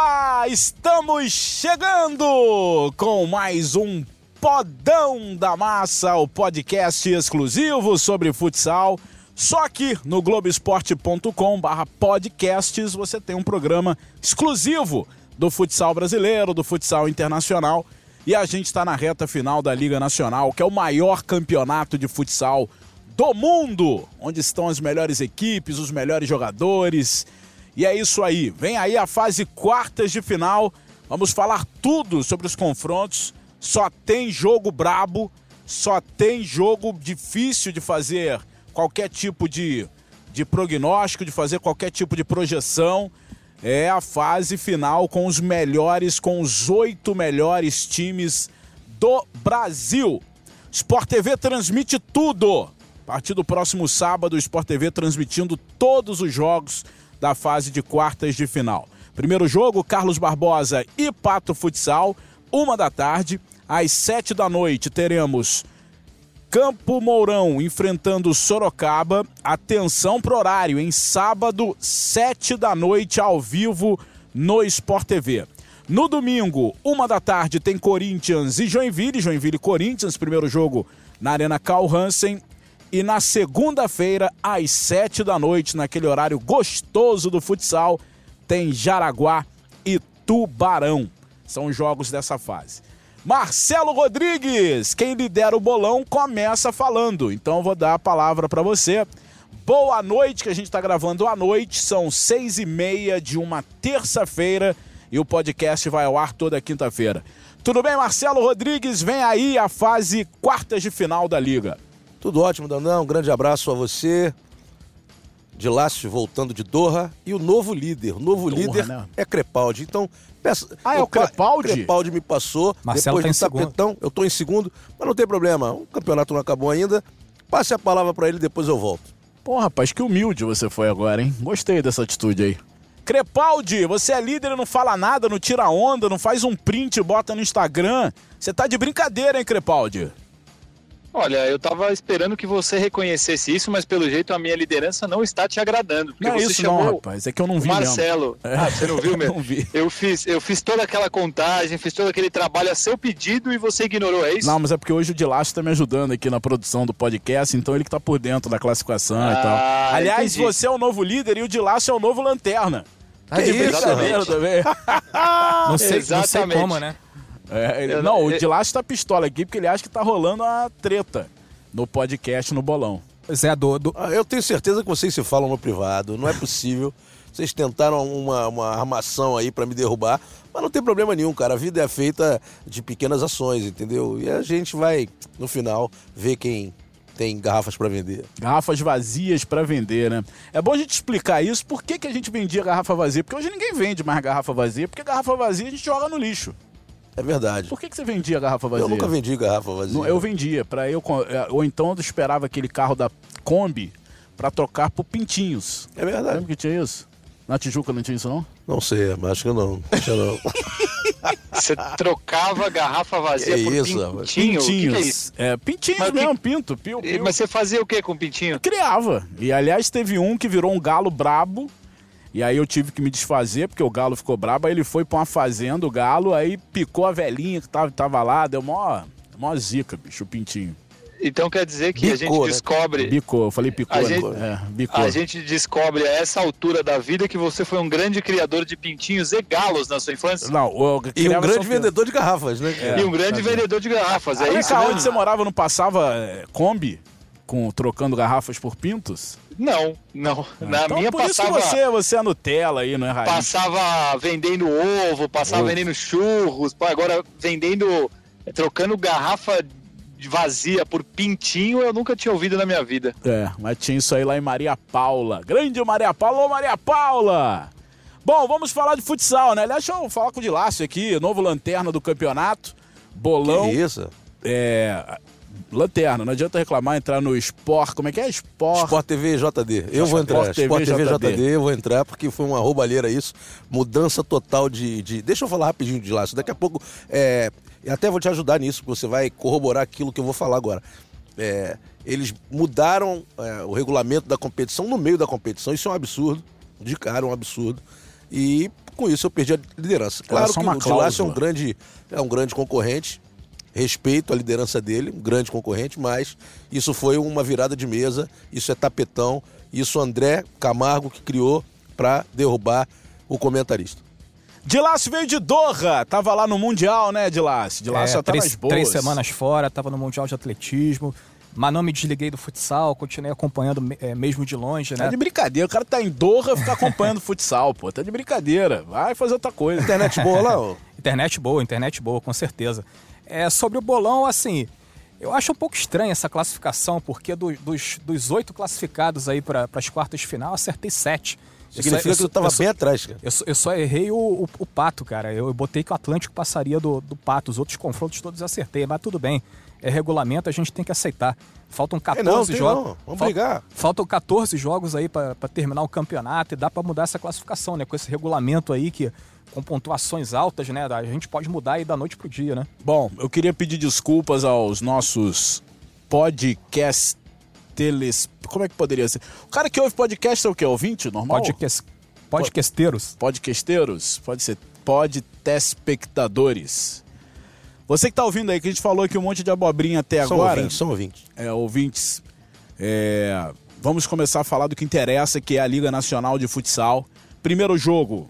Olá, estamos chegando com mais um Podão da Massa, o podcast exclusivo sobre futsal. Só que no globesport.com/podcasts você tem um programa exclusivo do futsal brasileiro, do futsal internacional. E a gente está na reta final da Liga Nacional, que é o maior campeonato de futsal do mundo, onde estão as melhores equipes, os melhores jogadores e é isso aí. Vem aí a fase quartas de final. Vamos falar tudo sobre os confrontos. Só tem jogo brabo, só tem jogo difícil de fazer qualquer tipo de, de prognóstico, de fazer qualquer tipo de projeção. É a fase final com os melhores, com os oito melhores times do Brasil. Sport TV transmite tudo. A partir do próximo sábado, o Sport TV transmitindo todos os jogos da fase de quartas de final. Primeiro jogo, Carlos Barbosa e Pato Futsal, uma da tarde. Às sete da noite teremos Campo Mourão enfrentando Sorocaba. Atenção pro horário, em sábado, sete da noite, ao vivo no Sport TV. No domingo, uma da tarde, tem Corinthians e Joinville. Joinville e Corinthians, primeiro jogo na Arena Carl Hansen. E na segunda-feira, às sete da noite, naquele horário gostoso do futsal, tem Jaraguá e Tubarão. São jogos dessa fase. Marcelo Rodrigues, quem lidera o bolão, começa falando. Então eu vou dar a palavra para você. Boa noite, que a gente está gravando à noite. São seis e meia de uma terça-feira e o podcast vai ao ar toda quinta-feira. Tudo bem, Marcelo Rodrigues? Vem aí a fase quartas de final da Liga. Tudo ótimo, Danão. Um grande abraço a você. De Lácio voltando de Doha. E o novo líder. O novo Doha, líder né? é Crepaldi. Então, peço. Ah, é o Crepaldi? Crepaldi me passou. Marcelo depois tá do tapetão. Eu tô em segundo, mas não tem problema. O campeonato não acabou ainda. Passe a palavra para ele, depois eu volto. Pô, rapaz, que humilde você foi agora, hein? Gostei dessa atitude aí. Crepaldi, você é líder e não fala nada, não tira onda, não faz um print e bota no Instagram. Você tá de brincadeira, hein, Crepaldi? Olha, eu tava esperando que você reconhecesse isso, mas pelo jeito a minha liderança não está te agradando. Porque não é você isso chamou não, rapaz. É que eu não vi Marcelo. É. Ah, você não viu mesmo? não vi. Eu fiz, eu fiz toda aquela contagem, fiz todo aquele trabalho a seu pedido e você ignorou, é isso? Não, mas é porque hoje o Dilacho tá me ajudando aqui na produção do podcast, então ele que tá por dentro da classificação ah, e tal. Aliás, entendi. você é o novo líder e o Dilacho é o novo lanterna. Tá de brincadeira também. não, sei, não sei como, né? É, ele, não, o Dilacho tá pistola aqui porque ele acha que tá rolando a treta no podcast no Bolão. Zé do, do... Ah, eu tenho certeza que vocês se falam no privado, não é possível. Vocês tentaram uma, uma armação aí para me derrubar, mas não tem problema nenhum, cara. A vida é feita de pequenas ações, entendeu? E a gente vai, no final, ver quem tem garrafas para vender. Garrafas vazias para vender, né? É bom a gente explicar isso. Por que, que a gente vendia garrafa vazia? Porque hoje ninguém vende mais garrafa vazia, porque garrafa vazia a gente joga no lixo. É verdade. Por que, que você vendia garrafa vazia? Eu nunca vendi garrafa vazia. eu vendia, para eu é, ou então eu esperava aquele carro da Kombi para trocar por pintinhos. É verdade. Lembra que tinha isso? Na Tijuca não tinha isso não? Não sei, mas acho que não. Acho não. Você trocava garrafa vazia que por isso, pintinho? Pintinhos. Que que é, isso? é pintinhos mas mesmo, que... pinto. Pio, pio. Mas você fazia o que com pintinho? Eu criava. E aliás teve um que virou um galo brabo e aí eu tive que me desfazer, porque o galo ficou brabo. Aí ele foi pra uma fazenda, o galo, aí picou a velhinha que tava, tava lá, deu mó, mó zica, bicho, o pintinho. Então quer dizer que bicou, a gente né? descobre. Bicou, eu falei picou. A gente, é, bicou. a gente descobre a essa altura da vida que você foi um grande criador de pintinhos e galos na sua infância. Não, eu e um grande vendedor de garrafas, né? É, e um grande é. vendedor de garrafas, é isso? Onde você morava não passava é, Kombi? Com, trocando garrafas por pintos? Não, não. Ah, Na então minha por passava. Isso que você, você é Nutella aí, não é raiz? Passava vendendo ovo, passava ovo. vendendo churros, agora vendendo. trocando garrafa vazia por pintinho, eu nunca tinha ouvido na minha vida. É, mas tinha isso aí lá em Maria Paula. Grande Maria Paula, ô Maria Paula! Bom, vamos falar de futsal, né? Aliás, deixa eu falar com o Dilácio aqui, novo lanterna do campeonato. Bolão. Que isso? É, lanterna, não adianta reclamar, entrar no Sport, como é que é? Sport... Sport TV JD. Eu vou entrar. Sport TV, Sport TV JD. JD. eu vou entrar porque foi uma roubalheira isso. Mudança total de. de... Deixa eu falar rapidinho de lá. Daqui a pouco. É... Até vou te ajudar nisso, porque você vai corroborar aquilo que eu vou falar agora. É... Eles mudaram é, o regulamento da competição no meio da competição. Isso é um absurdo. De cara, um absurdo. E com isso eu perdi a liderança. Claro que o Dilácio é um grande, é um grande concorrente, respeito a liderança dele, um grande concorrente, mas isso foi uma virada de mesa, isso é tapetão, isso André Camargo que criou para derrubar o comentarista. Dilácio veio de Doha, tava lá no Mundial, né, Dilácio? Dilácio é, tá três, três semanas fora, tava no Mundial de Atletismo, mas não me desliguei do futsal, continuei acompanhando é, mesmo de longe, né? Tá de brincadeira, o cara tá em Doha fica acompanhando futsal, pô. Tá de brincadeira. Vai fazer outra coisa. Internet boa lá, ô? internet boa, internet boa, com certeza. É, sobre o bolão, assim, eu acho um pouco estranha essa classificação, porque do, dos, dos oito classificados aí para as quartas de final, acertei sete. Significa que eu tava bem atrás, cara. Eu, eu só errei o, o, o, Pato, cara. Eu, eu, botei que o Atlântico passaria do, do Pato. Os outros confrontos todos acertei, mas tudo bem. É regulamento, a gente tem que aceitar. Faltam 14 é não, jogos. Não. Vamos Fal brigar. Faltam 14 jogos aí para terminar o campeonato e dá para mudar essa classificação, né? Com esse regulamento aí que com pontuações altas, né? A gente pode mudar aí da noite pro dia, né? Bom, eu queria pedir desculpas aos nossos podcast teles... Como é que poderia ser? O cara que ouve podcast é o quê? Ouvinte normal? Podcast... Podcasteiros. Podcasteiros? Pode ser podtespectadores. Você que tá ouvindo aí, que a gente falou aqui um monte de abobrinha até são agora. Ouvintes, são ouvintes. É, ouvintes. É, vamos começar a falar do que interessa, que é a Liga Nacional de Futsal. Primeiro jogo,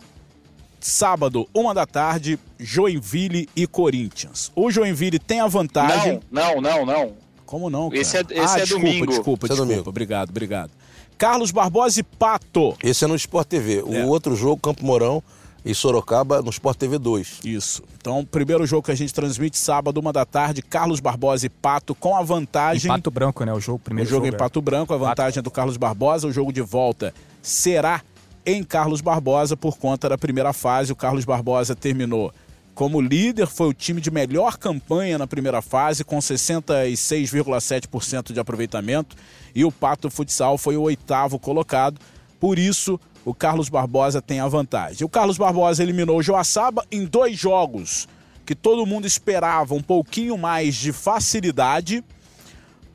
sábado, uma da tarde, Joinville e Corinthians. O Joinville tem a vantagem. Não, não, não, não. Como não? Cara? Esse é, esse ah, é desculpa, domingo. Desculpa, esse é desculpa. É domingo. Obrigado, obrigado. Carlos Barbosa e Pato. Esse é no Sport TV. O é. outro jogo, Campo Mourão e Sorocaba, no Sport TV 2. Isso. Então, primeiro jogo que a gente transmite sábado, uma da tarde, Carlos Barbosa e Pato, com a vantagem. Em Pato Branco, né? O jogo primeiro. O jogo, jogo em é. Pato Branco, a vantagem Pato. é do Carlos Barbosa. O jogo de volta será em Carlos Barbosa por conta da primeira fase. O Carlos Barbosa terminou como líder, foi o time de melhor campanha na primeira fase, com 66,7% de aproveitamento, e o Pato Futsal foi o oitavo colocado. Por isso, o Carlos Barbosa tem a vantagem. O Carlos Barbosa eliminou o Joaçaba em dois jogos que todo mundo esperava um pouquinho mais de facilidade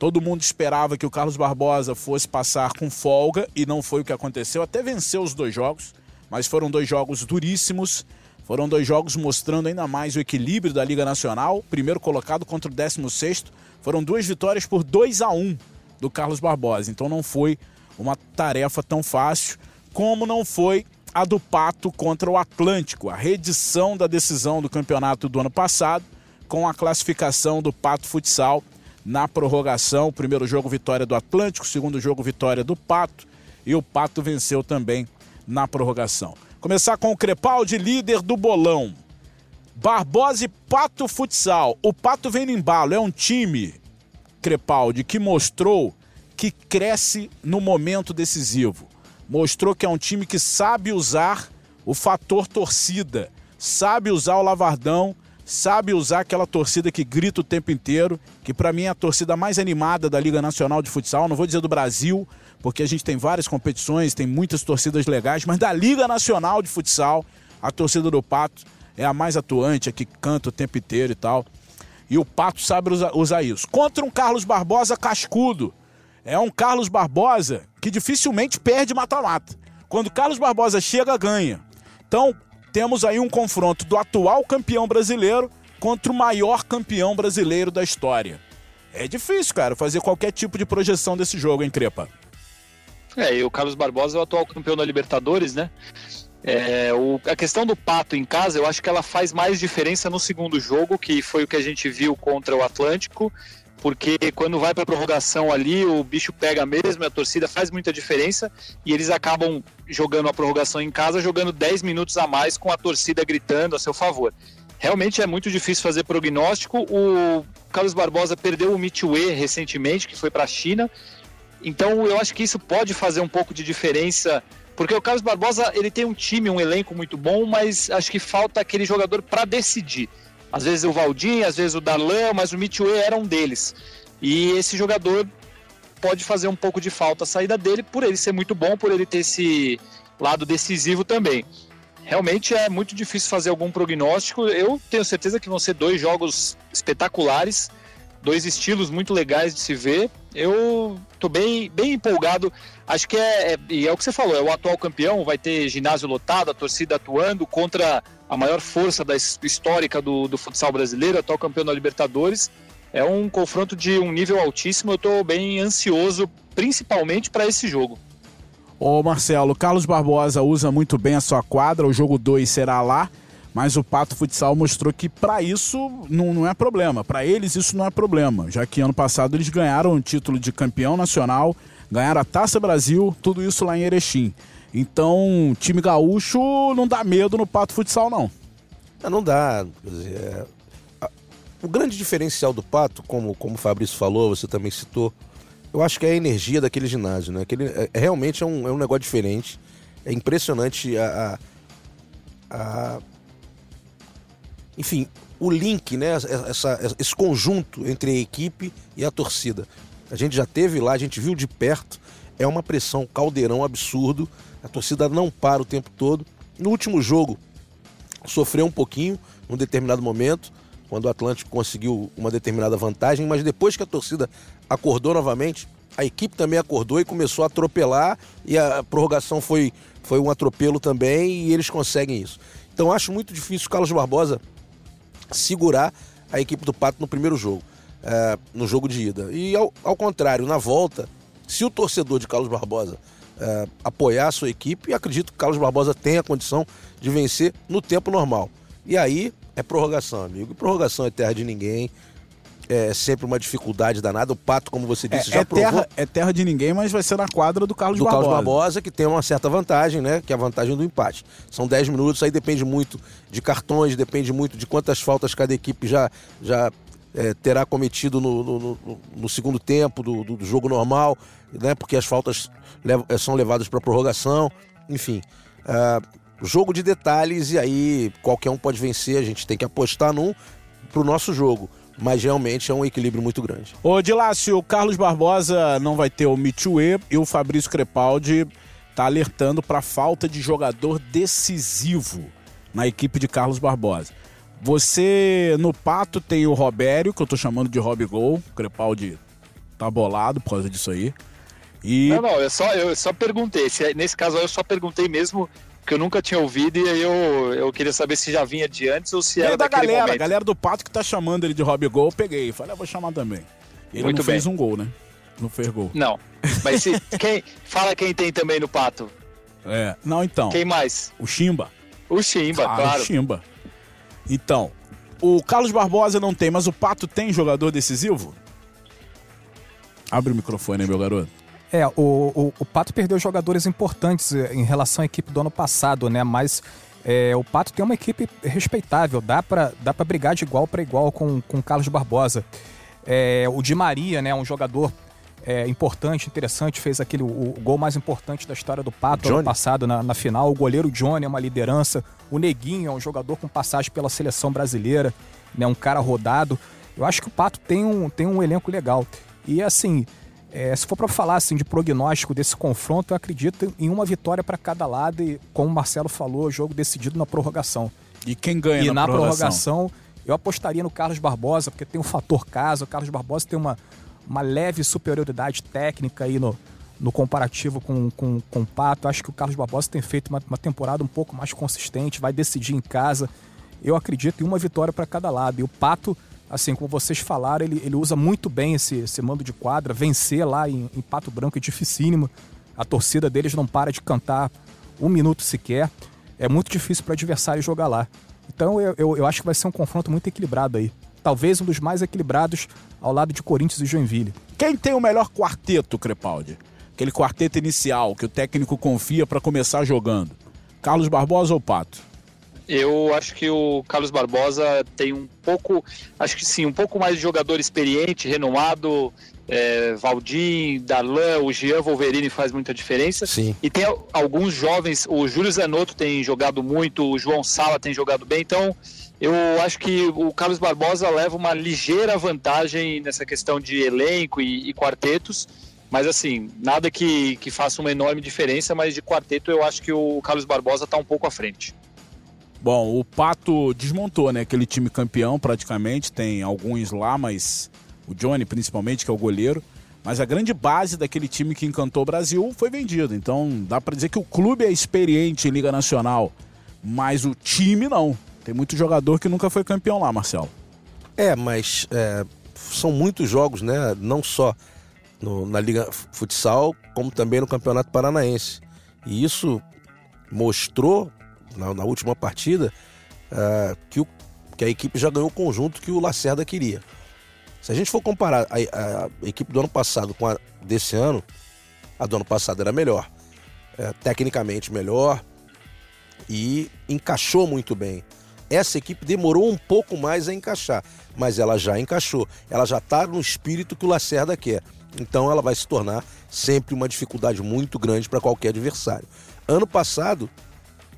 Todo mundo esperava que o Carlos Barbosa fosse passar com folga e não foi o que aconteceu. Até venceu os dois jogos, mas foram dois jogos duríssimos. Foram dois jogos mostrando ainda mais o equilíbrio da Liga Nacional. Primeiro colocado contra o 16. Foram duas vitórias por 2 a 1 do Carlos Barbosa. Então não foi uma tarefa tão fácil como não foi a do Pato contra o Atlântico, a reedição da decisão do campeonato do ano passado, com a classificação do Pato Futsal na prorrogação. Primeiro jogo, vitória do Atlântico, segundo jogo, vitória do Pato. E o Pato venceu também na prorrogação. Começar com o Crepaldi, líder do bolão. Barbosa e Pato Futsal. O Pato vem no embalo. É um time, Crepaldi, que mostrou que cresce no momento decisivo. Mostrou que é um time que sabe usar o fator torcida, sabe usar o Lavardão sabe usar aquela torcida que grita o tempo inteiro, que para mim é a torcida mais animada da Liga Nacional de Futsal, não vou dizer do Brasil, porque a gente tem várias competições, tem muitas torcidas legais, mas da Liga Nacional de Futsal, a torcida do Pato é a mais atuante, a que canta o tempo inteiro e tal. E o Pato sabe usar, isso. Contra um Carlos Barbosa cascudo. É um Carlos Barbosa que dificilmente perde mata-mata. Quando Carlos Barbosa chega, ganha. Então, temos aí um confronto do atual campeão brasileiro contra o maior campeão brasileiro da história. É difícil, cara, fazer qualquer tipo de projeção desse jogo, hein, Crepa? É, e o Carlos Barbosa é o atual campeão da Libertadores, né? É, o, a questão do Pato em casa, eu acho que ela faz mais diferença no segundo jogo, que foi o que a gente viu contra o Atlântico, porque quando vai para a prorrogação ali, o bicho pega mesmo, a torcida faz muita diferença e eles acabam jogando a prorrogação em casa, jogando 10 minutos a mais com a torcida gritando a seu favor. Realmente é muito difícil fazer prognóstico. O Carlos Barbosa perdeu o Mitue recentemente, que foi para a China. Então eu acho que isso pode fazer um pouco de diferença, porque o Carlos Barbosa ele tem um time, um elenco muito bom, mas acho que falta aquele jogador para decidir. Às vezes o Valdir, às vezes o Darlan, mas o Mitchell era um deles. E esse jogador pode fazer um pouco de falta a saída dele, por ele ser muito bom, por ele ter esse lado decisivo também. Realmente é muito difícil fazer algum prognóstico. Eu tenho certeza que vão ser dois jogos espetaculares, dois estilos muito legais de se ver. Eu tô bem, bem empolgado. Acho que é, é, e é o que você falou, é o atual campeão, vai ter ginásio lotado, a torcida atuando contra a maior força da histórica do, do futsal brasileiro, atual campeão da Libertadores. É um confronto de um nível altíssimo. Eu estou bem ansioso, principalmente para esse jogo. Ô Marcelo, Carlos Barbosa usa muito bem a sua quadra, o jogo 2 será lá. Mas o Pato Futsal mostrou que para isso não, não é problema. Para eles isso não é problema, já que ano passado eles ganharam o título de campeão nacional, ganharam a Taça Brasil, tudo isso lá em Erechim. Então, time gaúcho não dá medo no Pato Futsal, não. Não, não dá. É... O grande diferencial do Pato, como, como o Fabrício falou, você também citou, eu acho que é a energia daquele ginásio. Né? Aquele, é, realmente é um, é um negócio diferente. É impressionante a, a, a enfim, o link, né, essa, esse conjunto entre a equipe e a torcida. A gente já teve lá, a gente viu de perto, é uma pressão, caldeirão absurdo, a torcida não para o tempo todo. No último jogo, sofreu um pouquinho, num determinado momento, quando o Atlântico conseguiu uma determinada vantagem, mas depois que a torcida acordou novamente, a equipe também acordou e começou a atropelar, e a prorrogação foi, foi um atropelo também, e eles conseguem isso. Então acho muito difícil o Carlos Barbosa segurar a equipe do Pato no primeiro jogo, é, no jogo de ida. E ao, ao, contrário, na volta, se o torcedor de Carlos Barbosa é, apoiar a sua equipe, acredito que Carlos Barbosa tem a condição de vencer no tempo normal. E aí é prorrogação, amigo. E prorrogação é terra de ninguém é sempre uma dificuldade danada. O Pato, como você disse, é, já é provou... terra, é terra de ninguém, mas vai ser na quadra do Carlos do Barbosa. Do Carlos Barbosa, que tem uma certa vantagem, né? Que é a vantagem do empate. São 10 minutos, aí depende muito de cartões, depende muito de quantas faltas cada equipe já, já é, terá cometido no, no, no, no segundo tempo do, do, jogo normal, né? Porque as faltas levam, é, são levadas para prorrogação, enfim. É, jogo de detalhes e aí qualquer um pode vencer, a gente tem que apostar num para o nosso jogo mas realmente é um equilíbrio muito grande. Ô, Dilácio, o Carlos Barbosa não vai ter o Mitue e o Fabrício Crepaldi está alertando para a falta de jogador decisivo na equipe de Carlos Barbosa. Você, no Pato, tem o Robério, que eu tô chamando de Rob Gol. O Crepaldi tá bolado por causa disso aí. E... Não, não, eu só, eu só perguntei. Se, nesse caso eu só perguntei mesmo que eu nunca tinha ouvido e aí eu, eu queria saber se já vinha de antes ou se era da galera, momento. a galera do Pato que tá chamando ele de Rob Gol, eu peguei. Falei, ah, vou chamar também. Ele Muito não bem. fez um gol, né? Não fez gol. Não. Mas se, quem, fala quem tem também no Pato. É, não então. Quem mais? O Chimba. O Chimba, ah, claro. O Chimba. Então, o Carlos Barbosa não tem, mas o Pato tem jogador decisivo? Abre o microfone aí, meu garoto. É, o, o, o, Pato perdeu jogadores importantes eh, em relação à equipe do ano passado, né? Mas é, o Pato tem uma equipe respeitável, dá para dá pra brigar de igual para igual com o Carlos Barbosa. É, o Di Maria, né? Um jogador é, importante, interessante, fez aquele o, o, gol mais importante da história do Pato Johnny. ano passado na, na, final. O goleiro Johnny é uma liderança. O Neguinho é um jogador com passagem pela seleção brasileira, né? Um cara rodado. Eu acho que o Pato tem um, tem um elenco legal. E assim, é, se for para falar assim, de prognóstico desse confronto, eu acredito em uma vitória para cada lado e, como o Marcelo falou, jogo decidido na prorrogação. E quem ganha e na, na prorrogação? prorrogação? eu apostaria no Carlos Barbosa, porque tem o fator casa. O Carlos Barbosa tem uma, uma leve superioridade técnica aí no, no comparativo com, com, com o Pato. Acho que o Carlos Barbosa tem feito uma, uma temporada um pouco mais consistente, vai decidir em casa. Eu acredito em uma vitória para cada lado. E o Pato assim, como vocês falaram, ele, ele usa muito bem esse, esse mando de quadra. Vencer lá em, em Pato Branco é dificílimo. A torcida deles não para de cantar um minuto sequer. É muito difícil para o adversário jogar lá. Então eu, eu, eu, acho que vai ser um confronto muito equilibrado aí. Talvez um dos mais equilibrados ao lado de Corinthians e Joinville. Quem tem o melhor quarteto, Crepaldi? Aquele quarteto inicial que o técnico confia para começar jogando. Carlos Barbosa ou Pato? Eu acho que o Carlos Barbosa tem um pouco, acho que sim, um pouco mais de jogador experiente, renomado. É, Valdir, Darlan, o Jean Wolverine faz muita diferença. Sim. E tem alguns jovens, o Júlio Zanotto tem jogado muito, o João Sala tem jogado bem, então eu acho que o Carlos Barbosa leva uma ligeira vantagem nessa questão de elenco e, e quartetos. Mas assim, nada que, que faça uma enorme diferença, mas de quarteto eu acho que o Carlos Barbosa está um pouco à frente. Bom, o Pato desmontou, né? Aquele time campeão praticamente, tem alguns lá, mas o Johnny principalmente, que é o goleiro. Mas a grande base daquele time que encantou o Brasil foi vendido. Então dá para dizer que o clube é experiente em Liga Nacional, mas o time não. Tem muito jogador que nunca foi campeão lá, Marcelo. É, mas é, são muitos jogos, né? Não só no, na Liga Futsal, como também no Campeonato Paranaense. E isso mostrou, na, na última partida, uh, que, o, que a equipe já ganhou o conjunto que o Lacerda queria. Se a gente for comparar a, a, equipe do ano passado com a desse ano, a do ano passado era melhor. É, tecnicamente melhor e encaixou muito bem. Essa equipe demorou um pouco mais a encaixar, mas ela já encaixou. Ela já está no espírito que o Lacerda quer. Então ela vai se tornar sempre uma dificuldade muito grande para qualquer adversário. Ano passado,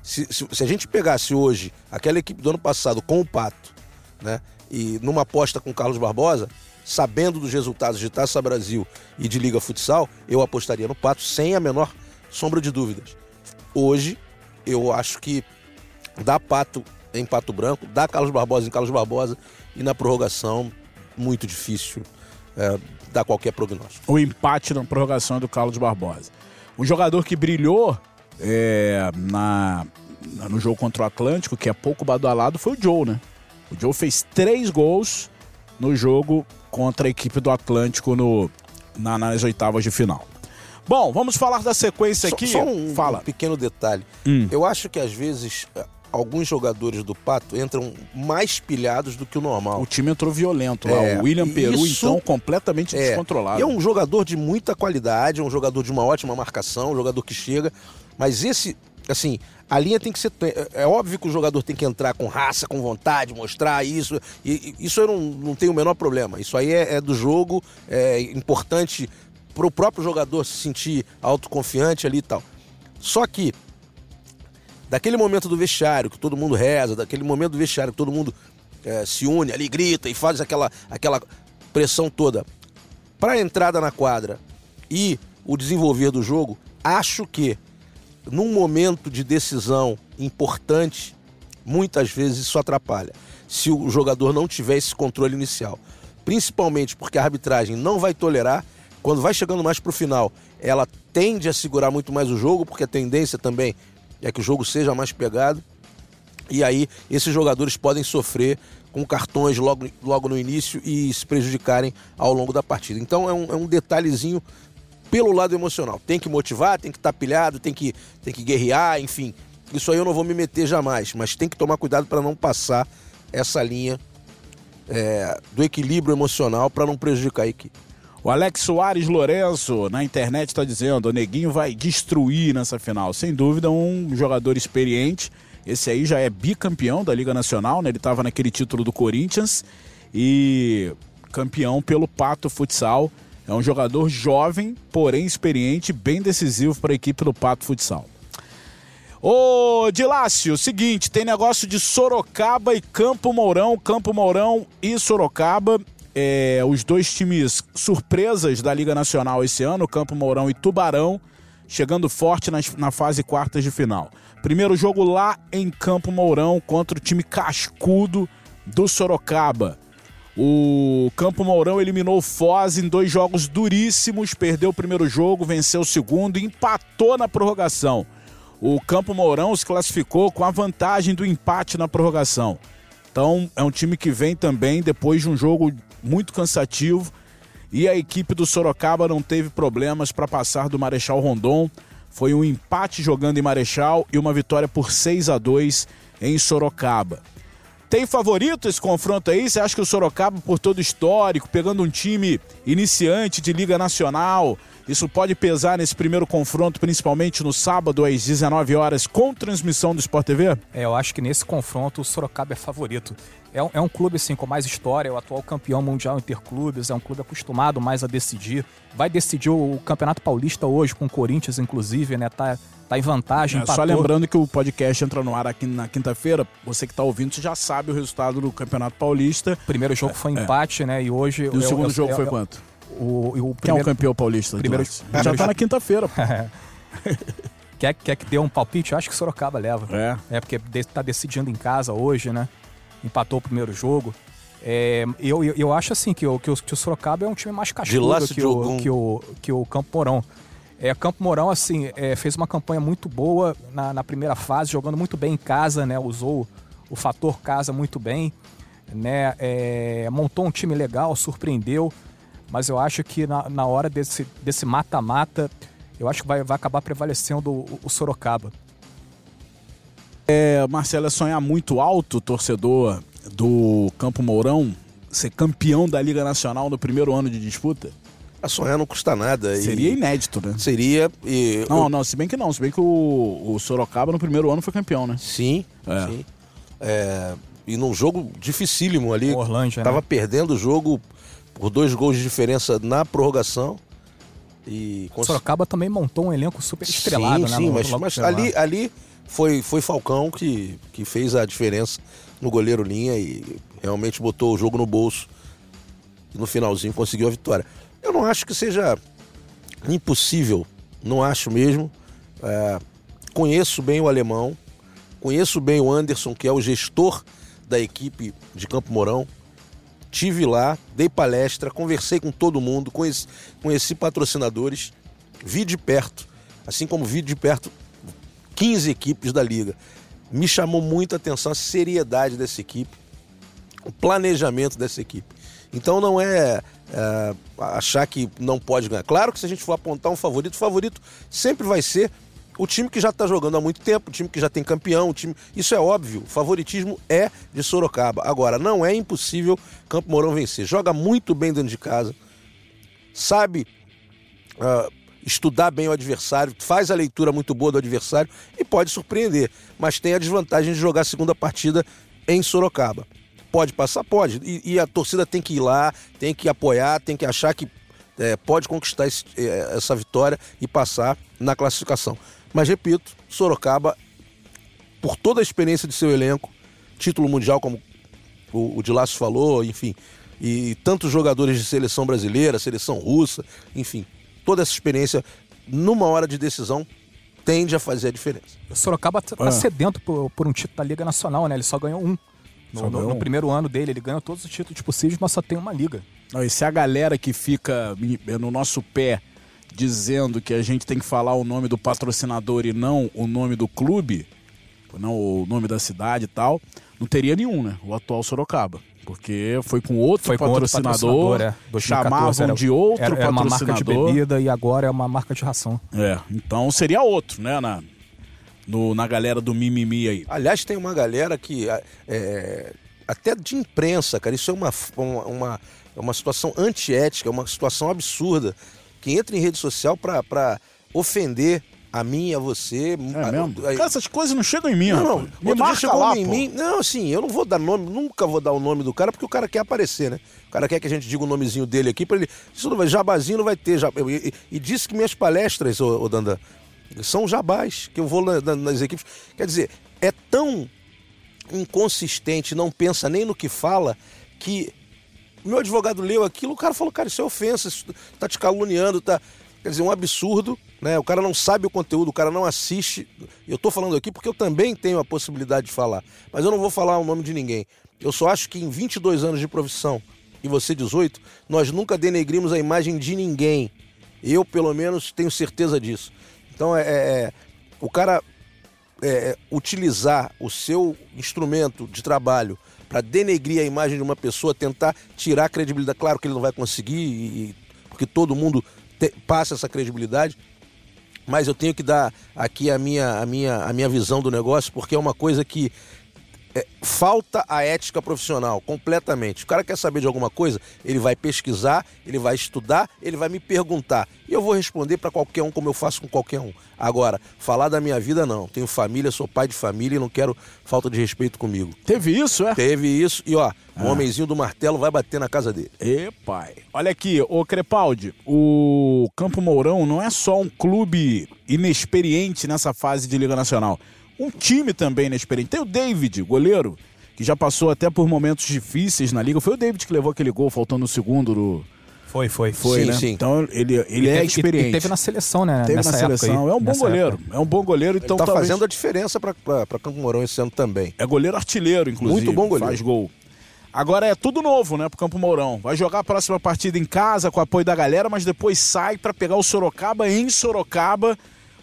se, se, se, a gente pegasse hoje aquela equipe do ano passado com o Pato, né? E numa aposta com o Carlos Barbosa, sabendo dos resultados de Taça Brasil e de Liga Futsal, eu apostaria no Pato sem a menor sombra de dúvidas. Hoje, eu acho que dá Pato em Pato Branco, dá Carlos Barbosa em Carlos Barbosa e na prorrogação, muito difícil é, dar qualquer prognóstico. O empate na prorrogação é do Carlos Barbosa. Um jogador que brilhou é, na, no jogo contra o Atlântico, que é pouco badalado, foi o Joe, né? O Joe fez três gols no jogo contra a equipe do Atlântico no, na, nas oitavas de final. Bom, vamos falar da sequência aqui. Só, só um, Fala. um pequeno detalhe. Hum. Eu acho que às vezes alguns jogadores do Pato entram mais pilhados do que o normal. O time entrou violento lá. É, o William Peru, isso, então, completamente é, descontrolado. é um jogador de muita qualidade, é um jogador de uma ótima marcação, um jogador que chega. Mas esse, assim, a linha tem que ser. É, é óbvio que o jogador tem que entrar com raça, com vontade, mostrar isso. E, isso eu não, não tenho o menor problema. Isso aí é, é do jogo, é importante para o próprio jogador se sentir autoconfiante ali e tal. Só que daquele momento do vestiário que todo mundo reza, daquele momento do vestiário que todo mundo é, se une ali, grita e faz aquela, aquela pressão toda. Para a entrada na quadra e o desenvolver do jogo, acho que num momento de decisão importante, muitas vezes isso atrapalha. Se o jogador não tiver esse controle inicial, principalmente porque a arbitragem não vai tolerar, quando vai chegando mais para o final, ela tende a segurar muito mais o jogo, porque a tendência também é que o jogo seja mais pegado. E aí esses jogadores podem sofrer com cartões logo, logo no início e se prejudicarem ao longo da partida. Então é um, é um detalhezinho pelo lado emocional. Tem que motivar, tem que estar tá pilhado, tem que, tem que guerrear, enfim. Isso aí eu não vou me meter jamais, mas tem que tomar cuidado para não passar essa linha é, do equilíbrio emocional para não prejudicar a equipe. O Alex Soares Lourenço na internet está dizendo: o Neguinho vai destruir nessa final. Sem dúvida, um jogador experiente. Esse aí já é bicampeão da Liga Nacional, né? Ele estava naquele título do Corinthians e campeão pelo Pato Futsal. É um jogador jovem, porém experiente, bem decisivo para a equipe do Pato Futsal. Ô, Dilácio, seguinte, tem negócio de Sorocaba e Campo Mourão, Campo Mourão e Sorocaba é, os dois times surpresas da Liga Nacional esse ano, Campo Mourão e Tubarão, chegando forte nas, na fase quartas de final. Primeiro jogo lá em Campo Mourão contra o time cascudo do Sorocaba. O Campo Mourão eliminou o Foz em dois jogos duríssimos, perdeu o primeiro jogo, venceu o segundo e empatou na prorrogação. O Campo Mourão se classificou com a vantagem do empate na prorrogação. Então é um time que vem também depois de um jogo muito cansativo e a equipe do Sorocaba não teve problemas para passar do Marechal Rondon. Foi um empate jogando em Marechal e uma vitória por 6 a 2 em Sorocaba. Tem favorito esse confronto aí? Você acha que o Sorocaba, por todo histórico, pegando um time iniciante de Liga Nacional, isso pode pesar nesse primeiro confronto, principalmente no sábado às 19 horas, com transmissão do Sport TV? É, eu acho que nesse confronto o Sorocaba é favorito. É um, é um clube assim com mais história, é o atual campeão mundial interclubes, é um clube acostumado mais a decidir. Vai decidir o Campeonato Paulista hoje com o Corinthians, inclusive, né? Tá, tá em vantagem. É, só lembrando que o podcast entra no ar aqui na quinta-feira. Você que está ouvindo, você já sabe o resultado do Campeonato Paulista. O primeiro jogo foi é. empate, né? E hoje. E o segundo jogo foi quanto? O, o primeiro... Quem é o campeão paulista? Primeiro... Já tá na quinta-feira. quer, quer que dê um palpite? Eu acho que Sorocaba leva. É. É porque tá decidindo em casa hoje, né? Empatou o primeiro jogo. É, eu, eu, eu acho assim que o, que, o, que o Sorocaba é um time mais cascudo que o, que, o, que o Campo Mourão. É, Campo Mourão, assim, é, fez uma campanha muito boa na, na, primeira fase, jogando muito bem em casa, né? Usou o fator casa muito bem, né? É, montou um time legal, surpreendeu, mas eu acho que na, na hora desse mata-mata, eu acho que vai, vai acabar prevalecendo o, o Sorocaba. É, Marcelo, é sonhar muito alto, torcedor do Campo Mourão, ser campeão da Liga Nacional no primeiro ano de disputa? A sonhar não custa nada. Seria e... inédito, né? Seria. E... Não, eu... não, se bem que não. Se bem que o, o Sorocaba no primeiro ano foi campeão, né? Sim. É. sim. É... E num jogo dificílimo ali. Orlândia, Tava né? perdendo o jogo por dois gols de diferença na prorrogação. E... O Sorocaba também montou um elenco super estrelado, sim, né? Sim, mas, mas ali, ali foi, foi Falcão que, que fez a diferença no goleiro linha e realmente botou o jogo no bolso. E no finalzinho conseguiu a vitória. Eu não acho que seja impossível, não acho mesmo. É, conheço bem o alemão, conheço bem o Anderson, que é o gestor da equipe de Campo Mourão. Tive lá, dei palestra, conversei com todo mundo, conheci, conheci patrocinadores, vi de perto, assim como vi de perto 15 equipes da liga. Me chamou muito a atenção a seriedade dessa equipe, o planejamento dessa equipe. Então não é, é, achar que não pode ganhar. Claro que se a gente for apontar um favorito, o favorito sempre vai ser o time que já está jogando há muito tempo, o time que já tem campeão, o time. Isso é óbvio. O favoritismo é de Sorocaba. Agora, não é impossível Campo Mourão vencer. Joga muito bem dentro de casa, sabe uh, estudar bem o adversário, faz a leitura muito boa do adversário e pode surpreender. Mas tem a desvantagem de jogar a segunda partida em Sorocaba. Pode passar? Pode. E, e, a torcida tem que ir lá, tem que apoiar, tem que achar que é, pode conquistar esse, é, essa vitória e passar na classificação. Mas repito, Sorocaba, por toda a experiência de seu elenco, título mundial, como o, o de Laço falou, enfim, e tantos jogadores de seleção brasileira, seleção russa, enfim, toda essa experiência, numa hora de decisão, tende a fazer a diferença. O Sorocaba está ah. sedento por, por um título da Liga Nacional, né? Ele só ganhou um. No, no, no, primeiro ano dele, ele ganhou todos os títulos possíveis, mas só tem uma liga. Não, e se a galera que fica no nosso pé dizendo que a gente tem que falar o nome do patrocinador e não o nome do clube, não o nome da cidade e tal, não teria nenhum, né? O atual Sorocaba. Porque foi com outro foi patrocinador, outro patrocinador é. chamavam era, de outro era, era patrocinador. uma marca de bebida e agora é uma marca de ração. É, então seria outro, né, na, no, na galera do mimimi aí. Aliás, tem uma galera que é, até de imprensa, cara, isso é uma, uma, uma, é uma situação antiética, é uma situação absurda, que entra em rede social para ofender a mim a você. É a, mesmo? A, Cara, essas coisas não chegam em mim, não. não Me marca lá, em pô. mim. Não, assim, eu não vou dar nome, nunca vou dar o nome do cara, porque o cara quer aparecer, né? O cara quer que a gente diga o nomezinho dele aqui para ele. Isso não vai, jabazinho não vai ter. Jab, e, e, e, disse que minhas palestras, ô, ô Dandan, são jabás, que eu vou na, na, nas equipes. Quer dizer, é tão inconsistente, não pensa nem no que fala, que meu advogado leu aquilo, o cara falou, cara, isso é ofensa, isso tá te caluniando, tá. Quer dizer, um absurdo, né? O cara não sabe o conteúdo, o cara não assiste. Eu tô falando aqui porque eu também tenho a possibilidade de falar, mas eu não vou falar o nome de ninguém. Eu só acho que em 22 anos de profissão, e você 18, nós nunca denegrimos a imagem de ninguém. Eu, pelo menos, tenho certeza disso. Então, é, é, é o cara é, é, utilizar o seu instrumento de trabalho para denegrir a imagem de uma pessoa, tentar tirar a credibilidade. Claro que ele não vai conseguir, e, porque todo mundo te, passa essa credibilidade, mas eu tenho que dar aqui a minha, a, minha, a minha visão do negócio, porque é uma coisa que é, falta a ética profissional completamente. O cara quer saber de alguma coisa, ele vai pesquisar, ele vai estudar, ele vai me perguntar. E eu vou responder para qualquer um como eu faço com qualquer um. Agora, falar da minha vida, não. Tenho família, sou pai de família e não quero falta de respeito comigo. Teve isso, é? Teve isso. E ó, ah. o homenzinho do martelo vai bater na casa dele. E pai. Olha aqui, ô Crepaldi, o Campo Mourão não é só um clube inexperiente nessa fase de Liga Nacional um time também inexperiente. Tem o David, goleiro, que já passou até por momentos difíceis na liga. Foi o David que levou aquele gol faltando no segundo do. Foi, foi. Foi, sim, né? Sim. Então ele, ele é experiente. E teve na seleção, né? Teve na seleção. Aí, é um bom goleiro. Época. É um bom goleiro. Então ele tá talvez... fazendo a diferença para Campo Mourão esse ano também. É goleiro artilheiro, inclusive. Muito bom goleiro. Faz gol. Agora é tudo novo, né, pro Campo Mourão. Vai jogar a próxima partida em casa com o apoio da galera, mas depois sai para pegar o Sorocaba em Sorocaba.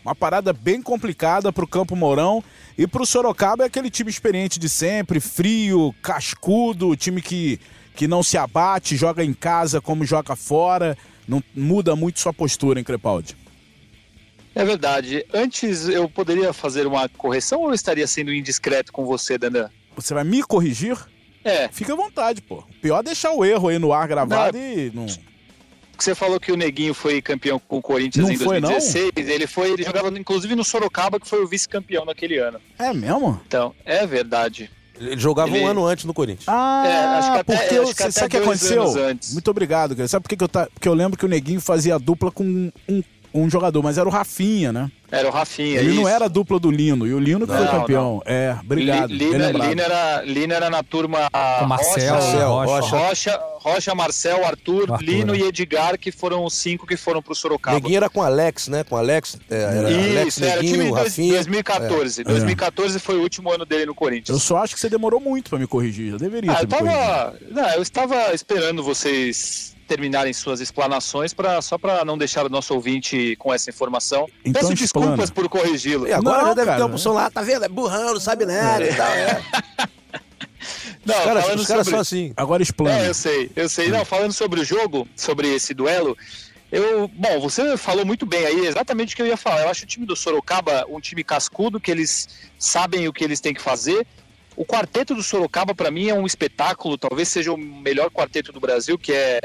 Uma parada bem complicada pro Campo Mourão. E pro Sorocaba é aquele time experiente de sempre, frio, cascudo, time que, que não se abate, joga em casa como joga fora. Não muda muito sua postura, hein, Crepaldi? É verdade. Antes eu poderia fazer uma correção ou eu estaria sendo indiscreto com você, Dandan? Você vai me corrigir? É. Fica à vontade, pô. O pior é deixar o erro aí no ar gravado não, e não. Você falou que o Neguinho foi campeão com o Corinthians não em 2016. Foi, ele foi, ele jogava inclusive no Sorocaba, que foi o vice-campeão naquele ano. É mesmo? Então, é verdade. Ele jogava ele... um ano antes no Corinthians. Ah, é, acho que até, porque eu, acho que sabe o que aconteceu? Muito obrigado, cara. Sabe por que, que eu tá? Porque eu lembro que o Neguinho fazia dupla com um um jogador, mas era o Rafinha, né? Era o Rafinha, Ele isso. não era a dupla do Lino, e o Lino que não, foi campeão. Não. É, obrigado. Lina, Lina, era, Lina era na turma o Marcel, Rocha, Rocha, Rocha, Rocha, Marcel, Arthur, Arthur Lino né? e Edgar, que foram os cinco que foram pro Sorocaba. Neguinho era com Alex, né? Com Alex. É, era isso, Alex, era Neguinho, time de Rafinha. 2014. É. 2014 foi o último ano dele no Corinthians. Eu só acho que você demorou muito para me corrigir. Eu deveria ah, eu, tava, não, eu estava esperando vocês terminarem suas explanações para só para não deixar o nosso ouvinte com essa informação. Então, Peço explana. desculpas por corrigi-lo. E agora não, já deve cara, ter uma opção lá, tá vendo? É burrão, não sabe nada e tal. É. Não, os caras, os caras sobre... são assim. Agora explana. É, eu sei, eu sei. Não, falando sobre o jogo, sobre esse duelo, eu, bom, você falou muito bem aí, exatamente o que eu ia falar. Eu acho o time do Sorocaba um time cascudo, que eles sabem o que eles têm que fazer. O quarteto do Sorocaba, para mim, é um espetáculo, talvez seja o melhor quarteto do Brasil, que é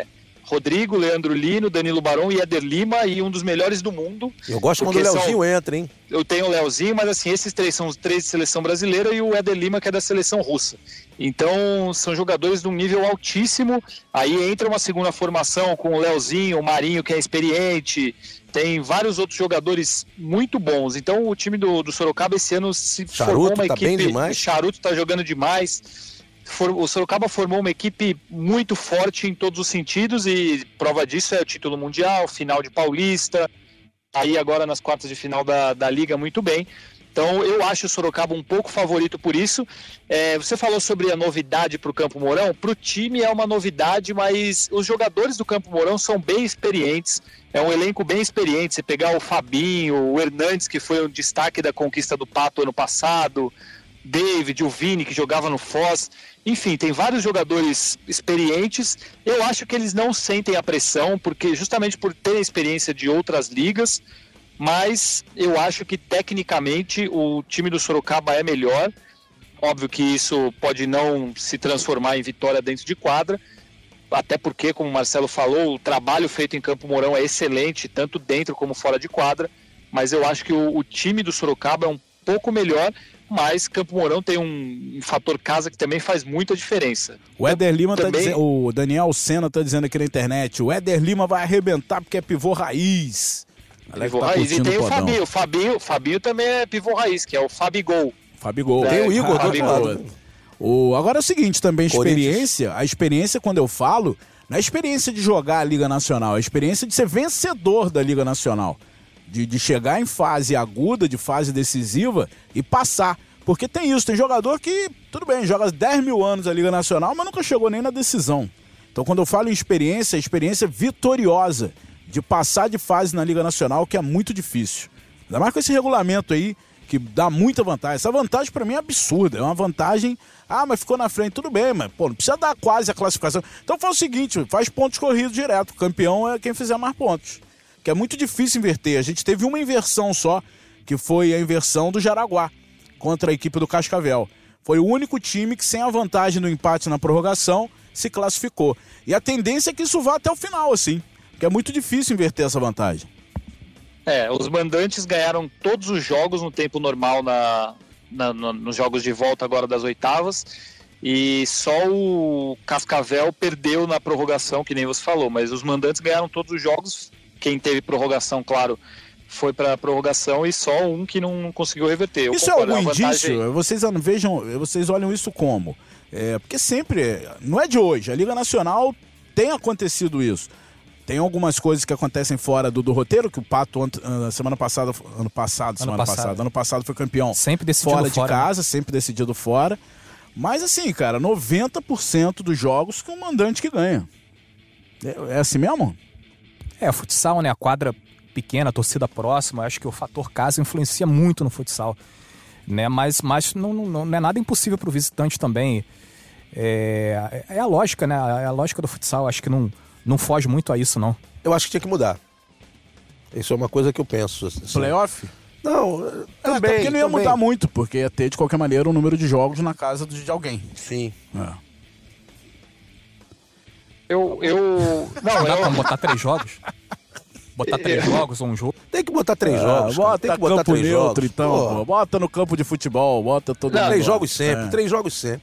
Rodrigo, Leandro Lino, Danilo Barão e Éder Lima e um dos melhores do mundo. Eu gosto quando o Leozinho são... entra, hein? Eu tenho o Leozinho, mas assim, esses três são os três de seleção brasileira e o Éder Lima que é da seleção russa. Então, são jogadores de um nível altíssimo. Aí entra uma segunda formação com o Leozinho, o Marinho que é experiente, tem vários outros jogadores muito bons. Então, o time do, do Sorocaba esse ano se Charuto formou uma tá equipe. Bem demais. Charuto tá jogando demais o Sorocaba formou uma equipe muito forte em todos os sentidos e prova disso é o título mundial, final de Paulista, aí agora nas quartas de final da, da Liga muito bem. Então eu acho o Sorocaba um pouco favorito por isso. É, você falou sobre a novidade para o Campo Mourão. Para o time é uma novidade, mas os jogadores do Campo Mourão são bem experientes. É um elenco bem experiente. Você pegar o Fabinho, o Hernandes, que foi um destaque da conquista do Pato ano passado, David, o Vini, que jogava no Foz. Enfim, tem vários jogadores experientes. Eu acho que eles não sentem a pressão, porque justamente por terem experiência de outras ligas, mas eu acho que tecnicamente o time do Sorocaba é melhor. Óbvio que isso pode não se transformar em vitória dentro de quadra, até porque, como o Marcelo falou, o trabalho feito em Campo Mourão é excelente, tanto dentro como fora de quadra. Mas eu acho que o, o time do Sorocaba é um pouco melhor mas Campo Mourão tem um, um, fator casa que também faz muita diferença. O Éder Lima tá também... tá dizendo, o Daniel Senna tá dizendo aqui na internet, o Éder Lima vai arrebentar porque é pivô raiz. Pivô tá raiz. E tem o, o Fabinho, o Fabinho, Fabinho também é pivô raiz, que é o Fabigol. Fabigol. Tem o Igor do outro lado. O, agora é o seguinte, também experiência, a experiência quando eu falo, não é a experiência de jogar a Liga Nacional, é a experiência de ser vencedor da Liga Nacional de, de chegar em fase aguda, de fase decisiva e passar. Porque tem isso, tem jogador que, tudo bem, joga 10 mil anos a Liga Nacional, mas nunca chegou nem na decisão. Então, quando eu falo em experiência, é experiência vitoriosa de passar de fase na Liga Nacional, que é muito difícil. Ainda mais com esse regulamento aí, que dá muita vantagem. Essa vantagem para mim é absurda. É uma vantagem. Ah, mas ficou na frente, tudo bem, mas pô, não precisa dar quase a classificação. Então faz o seguinte: faz pontos corridos direto. O campeão é quem fizer mais pontos que é muito difícil inverter. A gente teve uma inversão só, que foi a inversão do Jaraguá contra a equipe do Cascavel. Foi o único time que, sem a vantagem do empate na prorrogação, se classificou. E a tendência é que isso vá até o final, assim, que é muito difícil inverter essa vantagem. É, os mandantes ganharam todos os jogos no tempo normal na, na, na, nos jogos de volta agora das oitavas. E só o Cascavel perdeu na prorrogação, que nem você falou, mas os mandantes ganharam todos os jogos quem teve prorrogação, claro, foi para prorrogação e só um que não conseguiu reverter. Eu isso é concordo, é algum indício? Vocês vejam, vocês olham isso como? É, porque sempre, não é de hoje, a Liga Nacional tem acontecido isso. Tem algumas coisas que acontecem fora do, do roteiro, que o Pato semana passada, ano passado, ano semana passado. passada, ano passado foi campeão sempre decidido fora de fora, casa, né? sempre decidido fora. Mas assim, cara, 90% dos jogos com o mandante que ganha. É, é assim mesmo? É, futsal, né? A quadra pequena, a torcida próxima, acho que o fator casa influencia muito no futsal. Né? Mas, mas não, não, não é nada impossível para o visitante também. É, é a lógica, né? É a lógica do futsal, acho que não, não foge muito a isso, não. Eu acho que tinha que mudar. Isso é uma coisa que eu penso. Assim. Playoff? Não, É, também. até porque não ia também. mudar muito, porque ia ter de qualquer maneira um número de jogos na casa de de alguém. Sim. É. Eu. eu não, Dá pra eu, botar três jogos? Botar três jogos ou um jogo? Tem que botar três Ah, jogos. bota Tem que botar campo três neutro, jogos. então. Pô, pô. Bota no campo de futebol, bota todo Não, mundo. Três jogos sempre, É. três jogos sempre.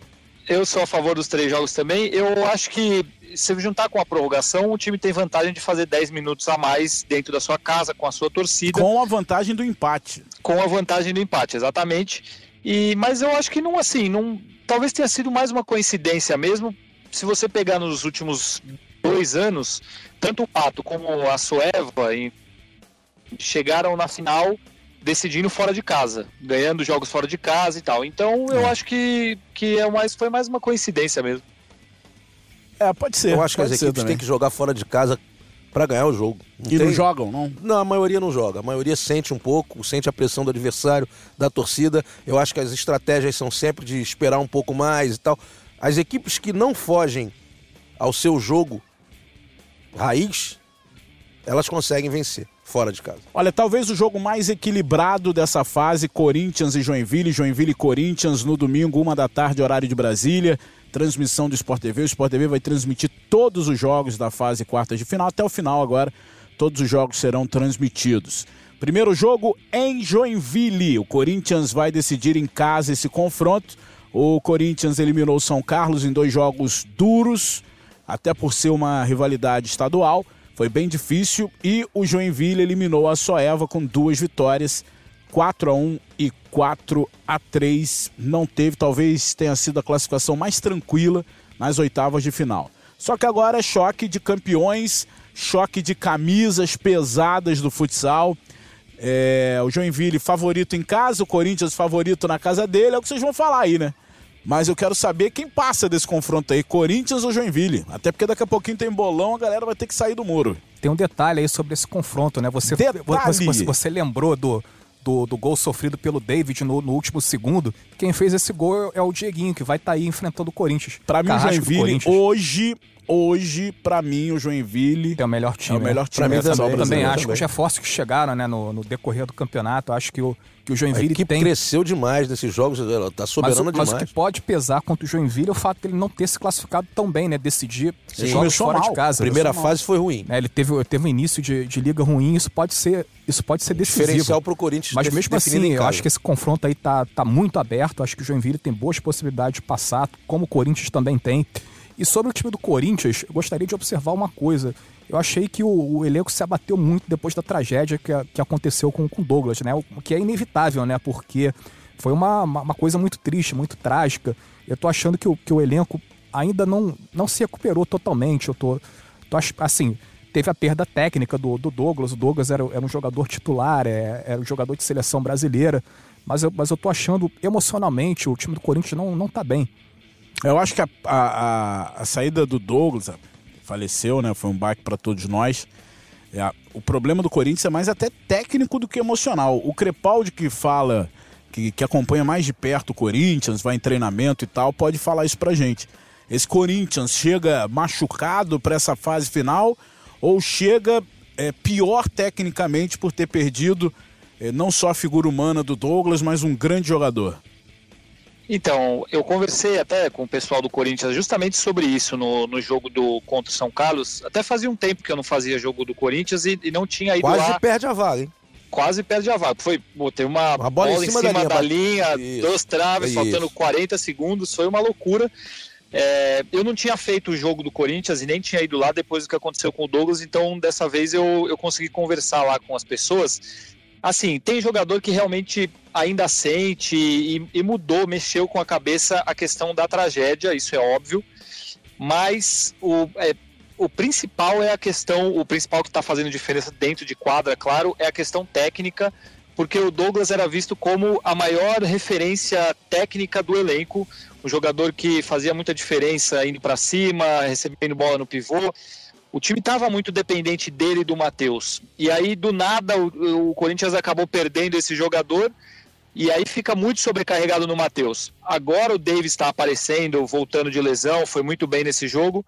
eu sou a favor dos três jogos também. Eu acho que se juntar com a prorrogação, o time tem vantagem de fazer 10 minutos a mais dentro da sua casa, com a sua torcida. Com a vantagem do empate. com a vantagem do empate, exatamente. E mas eu acho que não assim, não, talvez tenha sido mais uma coincidência mesmo. Se você pegar nos últimos dois anos, tanto o Pato como a Sueva chegaram na final decidindo fora de casa, ganhando jogos fora de casa e tal. Então eu É. acho que, que é mais, foi mais uma coincidência mesmo. É, pode ser. Eu acho que as equipes também. têm que jogar fora de casa pra ganhar o jogo. E não tem- jogam, não? Não, a maioria não joga. A maioria sente um pouco, sente a pressão do adversário, da torcida. Eu acho que as estratégias são sempre de esperar um pouco mais e tal. As equipes que não fogem ao seu jogo raiz, elas conseguem vencer fora de casa. Olha, talvez o jogo mais equilibrado dessa fase, Corinthians e Joinville, Joinville e Corinthians, no domingo, uma da tarde, horário de Brasília. Transmissão do Sport TV. O Sport TV vai transmitir todos os jogos da fase quartas de final. Até o final agora, todos os jogos serão transmitidos. Primeiro jogo em Joinville. O Corinthians vai decidir em casa esse confronto. O Corinthians eliminou São Carlos em dois jogos duros, até por ser uma rivalidade estadual. Foi bem difícil e o Joinville eliminou a Soeva com duas vitórias, 4 a 1 e 4 a 3. Não teve, talvez tenha sido a classificação mais tranquila nas oitavas de final. Só que agora é choque de campeões, choque de camisas pesadas do futsal. É, o Joinville favorito em casa, o Corinthians favorito na casa dele, é o que vocês vão falar aí, né? Mas eu quero saber quem passa desse confronto aí, Corinthians ou Joinville. Até porque daqui a pouquinho tem bolão, a galera vai ter que sair do muro. Tem um detalhe aí sobre esse confronto, né? Você, você, você, lembrou do, do, do gol sofrido pelo David no, no último segundo? Quem fez esse gol é o Dieguinho, que vai estar aí enfrentando o Corinthians. Pra mim, o Carrasco Joinville, hoje, hoje, pra mim, o Joinville É o melhor time. é o melhor né? time Pra mim também, também acho que os reforços que chegaram né, no, no decorrer do campeonato, acho que o, que o A Joinville equipe tem. cresceu demais nesses jogos, ela tá Mas, soberana o- mas o demais. que pode pesar contra o Joinville é o fato dele não ter se classificado tão bem, né? Decidir Sim. jogos Começou fora mal. de casa. Primeira Começou mal. fase foi ruim. né, ele teve, teve um início de, de liga ruim, isso pode ser, isso pode ser decisivo. Diferencial pro Corinthians. Mas mesmo assim, eu acho que esse confronto aí tá, tá muito aberto. Acho que o Joinville tem boas possibilidades de passar, como o Corinthians também tem. E sobre o time do Corinthians, eu gostaria de observar uma coisa. Eu achei que o, o elenco se abateu muito depois da tragédia que, que aconteceu com o Douglas, né? O que é inevitável, né? Porque foi uma, uma, coisa muito triste, muito trágica. Eu tô achando que o, que o elenco ainda não, não se recuperou totalmente. Eu tô, tô assim, teve a perda técnica do, do Douglas. O Douglas era, era um jogador titular, é, era um jogador de seleção brasileira. Mas eu, mas eu tô achando, emocionalmente, o time do Corinthians não, não tá bem. Eu acho que a, a, a- a saída do Douglas, faleceu, né? Foi um baque para todos nós. É, o problema do Corinthians é mais até técnico do que emocional. O Crepaldi que fala, que, que acompanha mais de perto o Corinthians, vai em treinamento e tal, pode falar isso pra gente. Esse Corinthians chega machucado para essa fase final ou chega é, pior tecnicamente por ter perdido é, não só a figura humana do Douglas, mas um grande jogador? Então, eu conversei até com o pessoal do Corinthians justamente sobre isso no, no jogo do contra o São Carlos. Até fazia um tempo que eu não fazia jogo do Corinthians e, e não tinha ido Quase lá, perde a vaga, hein? quase perde a vaga. Foi, tem uma, Uma bola em cima da linha, da linha, Isso, duas traves, isso. faltando 40 segundos, foi uma loucura. É, eu não tinha feito o jogo do Corinthians e nem tinha ido lá depois do que aconteceu com o Douglas, então dessa vez eu, eu consegui conversar lá com as pessoas. Assim, tem jogador que realmente ainda sente e, e mudou, mexeu com a cabeça a questão da tragédia, isso é óbvio, mas o, é, o principal é a questão, o principal que está fazendo diferença dentro de quadra, claro, é a questão técnica, porque o Douglas era visto como a maior referência técnica do elenco. um jogador que fazia muita diferença indo para cima, recebendo bola no pivô. O time estava muito dependente dele e do Matheus. E aí, do nada, o, o Corinthians acabou perdendo esse jogador e aí fica muito sobrecarregado no Matheus. Agora o Davis está aparecendo, voltando de lesão, foi muito bem nesse jogo,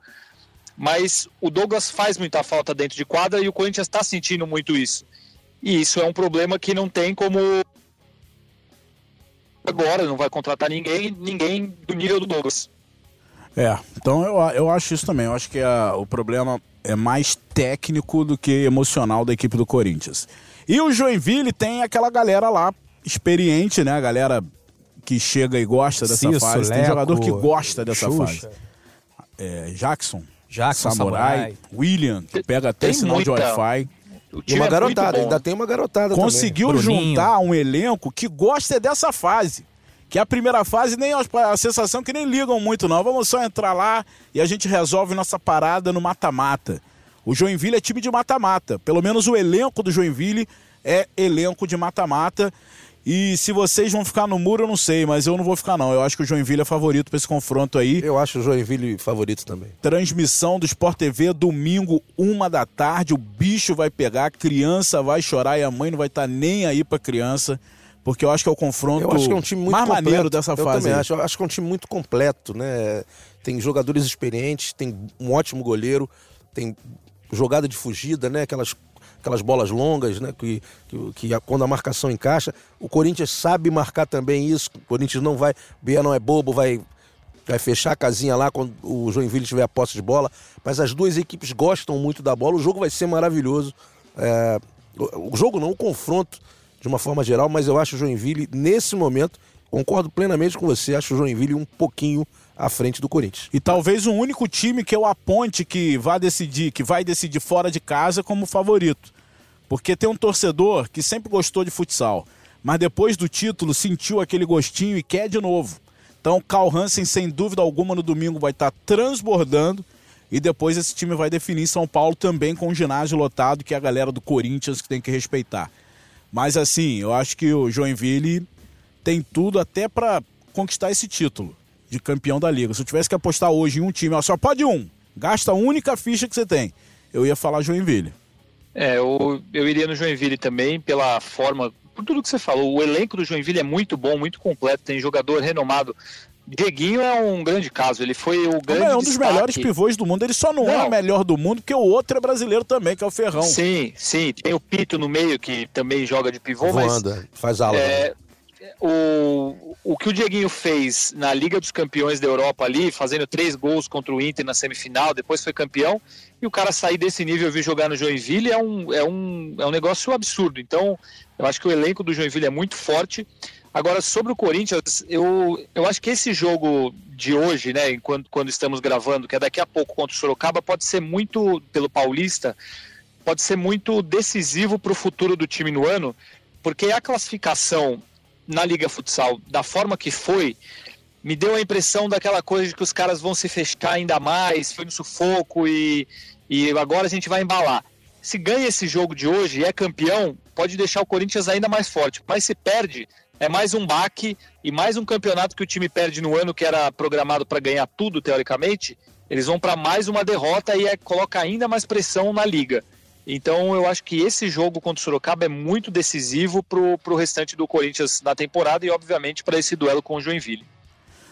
mas o Douglas faz muita falta dentro de quadra e o Corinthians está sentindo muito isso. E isso é um problema que não tem como agora, não vai contratar ninguém, ninguém do nível do Douglas. É, então eu, eu acho isso também. Eu acho que a, o problema é mais técnico do que emocional da equipe do Corinthians. E o Joinville tem aquela galera lá experiente, né? A galera que chega e gosta dessa Cisso, fase. Tem Leco, jogador que gosta dessa Xuxa. fase. É, Jackson, Jackson, Samurai, Samurai. William, que pega até Tem sinal de muita- Wi-Fi. O E uma é garotada, ainda tem uma garotada Conseguiu Bruninho. juntar um elenco que gosta dessa fase. Que a primeira fase, nem a sensação que nem ligam muito, não. Vamos só entrar lá e a gente resolve nossa parada no mata-mata. O Joinville é time de mata-mata. Pelo menos o elenco do Joinville é elenco de mata-mata. E se vocês vão ficar no muro, eu não sei, mas eu não vou ficar, não. Eu acho que o Joinville é favorito para esse confronto aí. Eu acho o Joinville favorito também. Transmissão do Sport TV, domingo, uma da tarde. O bicho vai pegar, a criança vai chorar e a mãe não vai estar nem aí pra criança. Porque eu acho que é o confronto Eu acho que é um time muito mais completo. maneiro dessa eu fase. acho. Eu acho que é um time muito completo, né? Tem jogadores experientes, tem um ótimo goleiro, tem jogada de fugida, né? Aquelas, aquelas bolas longas, né? Que, que, que a- quando a marcação encaixa. O Corinthians sabe marcar também isso. O Corinthians não vai. Bia não é bobo, vai. Vai fechar a casinha lá quando o Joinville tiver a posse de bola. Mas as duas equipes gostam muito da bola. O jogo vai ser maravilhoso. É, o o jogo não, o confronto de uma forma geral, mas eu acho o Joinville, nesse momento, concordo plenamente com você, acho o Joinville um pouquinho à frente do Corinthians. E talvez o único time que eu aponte que vai decidir, que vai decidir fora de casa como favorito. Porque tem um torcedor que sempre gostou de futsal, mas depois do título sentiu aquele gostinho e quer de novo. Então, Carl Hansen, sem dúvida alguma, no domingo vai estar transbordando. E depois esse time vai definir São Paulo também com o ginásio lotado, que é a galera do Corinthians que tem que respeitar. Mas assim, eu acho que o Joinville tem tudo até para conquistar esse título de campeão da liga. Se eu tivesse que apostar hoje em um time, ó, só pode um, gasta a única ficha que você tem. Eu ia falar Joinville. É, eu, eu iria no Joinville também, pela forma, por tudo que você falou. O elenco do Joinville é muito bom, muito completo, tem jogador renomado. Dieguinho é um grande caso, ele foi o grande é um dos destaque. melhores pivôs do mundo. Ele só não, é Não. o melhor do mundo, porque o outro é brasileiro também, que é o Ferrão. Sim, sim, tem o Pito no meio que também joga de pivô, mas Voanda, faz ala. É, o, o que o Dieguinho fez na Liga dos Campeões da Europa ali, fazendo três gols contra o Inter na semifinal, depois foi campeão, e o cara sair desse nível e vir jogar no Joinville é um, é, um, é um negócio absurdo. Então, eu acho que o elenco do Joinville é muito forte. Agora, sobre o Corinthians, eu, eu acho que esse jogo de hoje, né, enquanto, quando estamos gravando, que é daqui a pouco contra o Sorocaba, pode ser muito, pelo Paulista, pode ser muito decisivo para o futuro do time no ano, porque a classificação na Liga Futsal, da forma que foi, me deu a impressão daquela coisa de que os caras vão se fechar ainda mais, foi no sufoco e, e agora a gente vai embalar. Se ganha esse jogo de hoje e é campeão, pode deixar o Corinthians ainda mais forte. Mas se perde, é mais um baque e mais um campeonato que o time perde no ano que era programado para ganhar tudo, teoricamente. Eles vão para mais uma derrota e é, coloca ainda mais pressão na liga. Então eu acho que esse jogo contra o Sorocaba é muito decisivo para o restante do Corinthians na temporada e, obviamente, para esse duelo com o Joinville.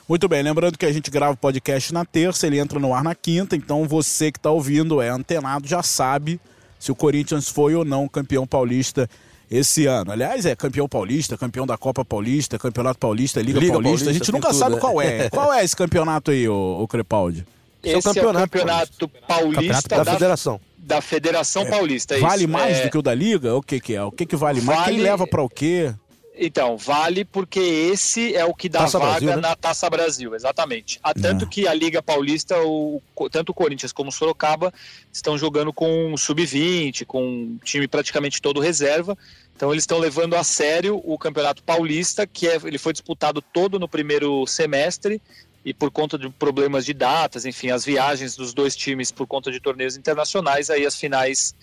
Muito bem, lembrando que a gente grava o podcast na terça, ele entra no ar na quinta, então você que está ouvindo é antenado, já sabe se o Corinthians foi ou não campeão paulista esse ano. Aliás, é campeão paulista, campeão da Copa Paulista, Campeonato Paulista, Liga, Liga Paulista. Paulista, A gente nunca tudo, sabe né? qual é. Qual é esse campeonato aí, ô, ô Crepaldi? Esse é o Esse campeonato é o campeonato paulista da, da, federação. da Federação Paulista. é Vale isso. mais É, do que o da Liga? O que, que é? O que, que vale mais? Quem Vale- leva para o quê? Então, vale porque esse é o que dá Taça vaga Brasil, né? na Taça Brasil, exatamente. Há tanto É. que a Liga Paulista, o, tanto o Corinthians como o Sorocaba, estão jogando com um sub-20, com um time praticamente todo reserva. Então eles estão levando a sério o Campeonato Paulista, que é, ele foi disputado todo no primeiro semestre e por conta de problemas de datas, enfim, as viagens dos dois times por conta de torneios internacionais, aí as finais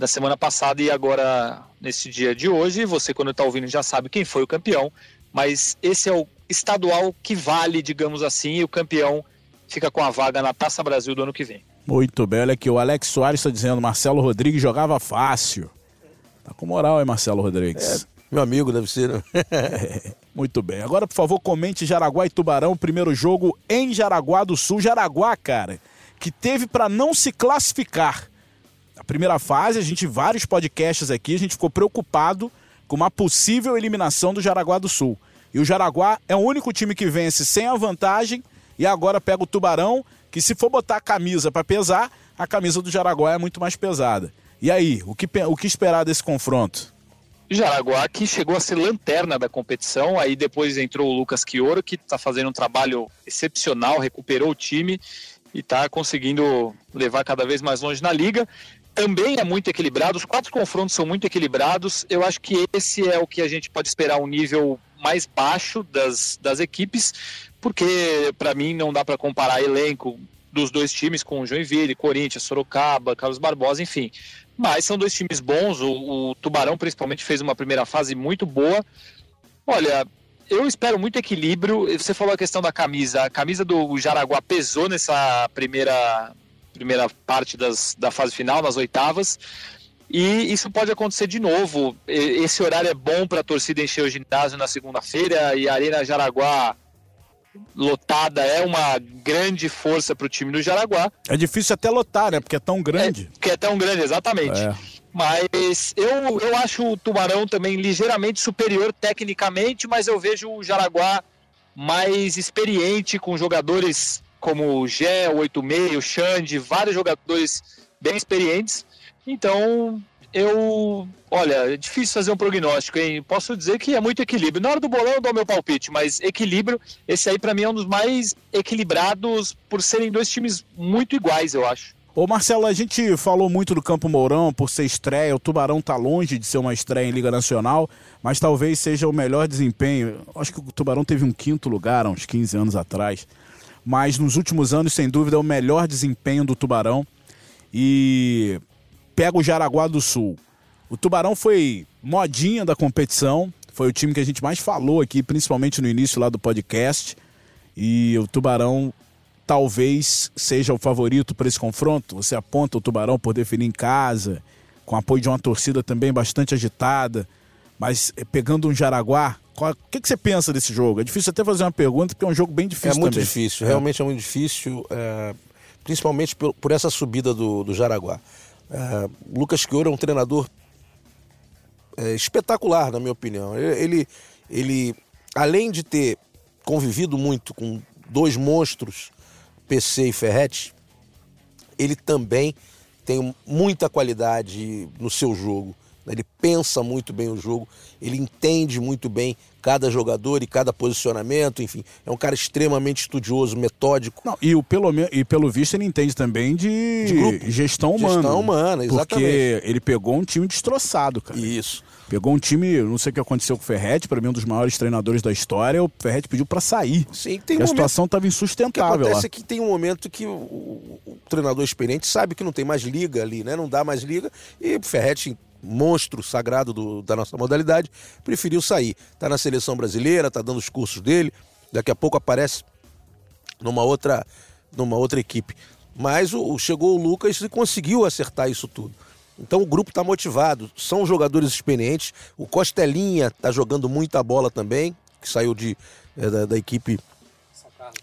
da semana passada e agora nesse dia de hoje. Você, quando está ouvindo, já sabe quem foi o campeão. mas esse é o estadual que vale, digamos assim, e o campeão fica com a vaga na Taça Brasil do ano que vem. Muito bem, olha aqui, o Alex Soares está dizendo, Marcelo Rodrigues jogava fácil. Tá com moral, hein, Marcelo Rodrigues? É, meu amigo, deve ser, né? Muito bem. Agora, por favor, comente Jaraguá e Tubarão, primeiro jogo em Jaraguá do Sul. Jaraguá, cara, que teve para não se classificar. Na primeira fase, a gente, vários podcasts aqui, a gente ficou preocupado com uma possível eliminação do Jaraguá do Sul. E o Jaraguá é o único time que vence sem a vantagem e agora pega o Tubarão, que se for botar a camisa para pesar, a camisa do Jaraguá é muito mais pesada. E aí, o que, o que esperar desse confronto? Jaraguá que chegou a ser lanterna da competição, aí depois entrou o Lucas Quioro, que está fazendo um trabalho excepcional, recuperou o time e está conseguindo levar cada vez mais longe na liga. Também é muito equilibrado, os quatro confrontos são muito equilibrados. Eu acho que esse é o que a gente pode esperar um nível mais baixo das, das equipes, porque para mim não dá para comparar elenco dos dois times com Joinville, Corinthians, Sorocaba, Carlos Barbosa, enfim. Mas são dois times bons. O, o, Tubarão, principalmente, fez uma primeira fase muito boa. Olha, eu espero muito equilíbrio. Você falou a questão da camisa. A camisa do Jaraguá pesou nessa primeira, primeira parte das, da fase final, nas oitavas. E isso pode acontecer de novo. Esse horário é bom para a torcida encher o ginásio na segunda-feira e a Arena Jaraguá lotada é uma grande força para o time do Jaraguá. É difícil até lotar, né? Porque é tão grande. É, porque é tão grande, exatamente. É. Mas eu, eu acho o Tubarão também ligeiramente superior tecnicamente, mas eu vejo o Jaraguá mais experiente, com jogadores como o Gé, o 86, o Xande, vários jogadores bem experientes. Então, eu. Olha, é difícil fazer um prognóstico, hein? Posso dizer que é muito equilíbrio. Na hora do bolão eu dou meu palpite, mas equilíbrio, esse aí para mim é um dos mais equilibrados por serem dois times muito iguais, eu acho. Ô Marcelo, a gente falou muito do Campo Mourão por ser estreia. O Tubarão tá longe de ser uma estreia em Liga Nacional, mas talvez seja o melhor desempenho. Acho que o Tubarão teve um quinto lugar há uns 15 anos atrás. Mas nos últimos anos, sem dúvida, é o melhor desempenho do Tubarão. E pega o Jaraguá do Sul. O Tubarão foi modinha da competição, foi o time que a gente mais falou aqui, principalmente no início lá do podcast. E o Tubarão talvez seja o favorito para esse confronto. Você aponta o Tubarão por definir em casa, com apoio de uma torcida também bastante agitada. Mas eh, pegando um Jaraguá, o que, que, você pensa desse jogo? É difícil até fazer uma pergunta, porque é um jogo bem difícil. É muito também. difícil, realmente é, é muito difícil, é, principalmente por, por, essa subida do, do Jaraguá. É, Lucas Quioro é um treinador é, espetacular, na minha opinião. Ele, ele, além de ter convivido muito com dois monstros, PC e Ferretti, ele também tem muita qualidade no seu jogo. Ele pensa muito bem o jogo, ele entende muito bem cada jogador e cada posicionamento, enfim. É um cara extremamente estudioso, metódico. Não, e, o, pelo, e pelo visto ele entende também de, de gestão humana. Gestão humana, exatamente. Porque ele pegou um time destroçado, cara. Isso. Pegou um time, não sei o que aconteceu com o Ferretti, para mim um dos maiores treinadores da história, o Ferretti pediu para sair. Sim, tem um a situação estava insustentável. O que acontece lá. é que tem um momento que o, o, o, treinador experiente sabe que não tem mais liga ali, né? Não dá mais liga e o Ferretti monstro sagrado do, da nossa modalidade, preferiu sair. Está na seleção brasileira, está dando os cursos dele, daqui a pouco aparece numa outra, numa outra equipe. Mas o, chegou o Lucas e conseguiu acertar isso tudo. Então o grupo está motivado, são jogadores experientes. O Costelinha está jogando muita bola também, que saiu de, é, da, da, equipe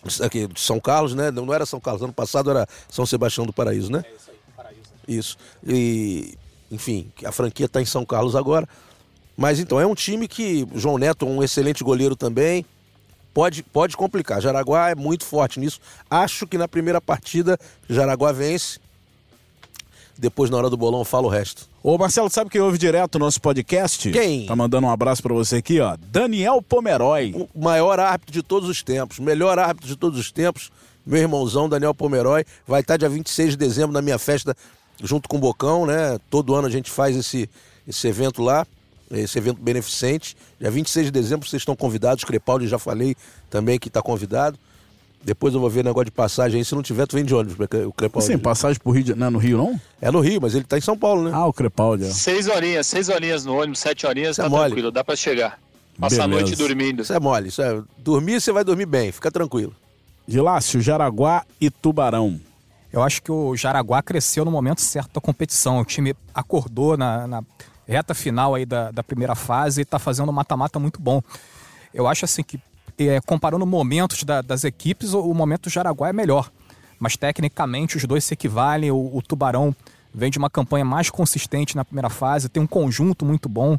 São aqui, de São Carlos, né? Não era São Carlos, ano passado era São Sebastião do Paraíso, né? É isso aí, Paraíso. Isso. E enfim, a franquia está em São Carlos agora. Mas então, é um time que João Neto um excelente goleiro também. Pode, pode complicar. Jaraguá é muito forte nisso. Acho que na primeira partida Jaraguá vence. Depois, na hora do bolão, fala o resto. Ô, Marcelo, sabe quem ouve direto o nosso podcast? Quem? Tá mandando um abraço para você aqui, ó. Daniel Pomeroy. O maior árbitro de todos os tempos. Melhor árbitro de todos os tempos. Meu irmãozão, Daniel Pomeroy. Vai estar dia 26 de dezembro na minha festa junto com o Bocão, né? Todo ano a gente faz esse, esse evento lá, esse evento beneficente. Dia 26 de dezembro vocês estão convidados, Crepaldi já falei também que está convidado. Depois eu vou ver negócio de passagem aí. Se não tiver, tu vem de ônibus, o Crepaldi. Sim, passagem pro Rio de... não é no Rio, não? É no Rio, mas ele tá em São Paulo, né? Ah, o Crepaldi. É. Seis horinhas, seis horinhas no ônibus, sete horinhas, Você tá é tranquilo, dá para chegar. Passar a noite dormindo. Isso é mole. Isso é... Dormir, você vai dormir bem. Fica tranquilo. Gilácio, Jaraguá e Tubarão. Eu acho que o Jaraguá cresceu no momento certo da competição. O time acordou na, na reta final aí da, da primeira fase e está fazendo um mata-mata muito bom. Eu acho assim que, é, comparando momentos da- das equipes, o, o momento do Jaraguá é melhor. Mas tecnicamente os dois se equivalem. O, o Tubarão vem de uma campanha mais consistente na primeira fase, tem um conjunto muito bom.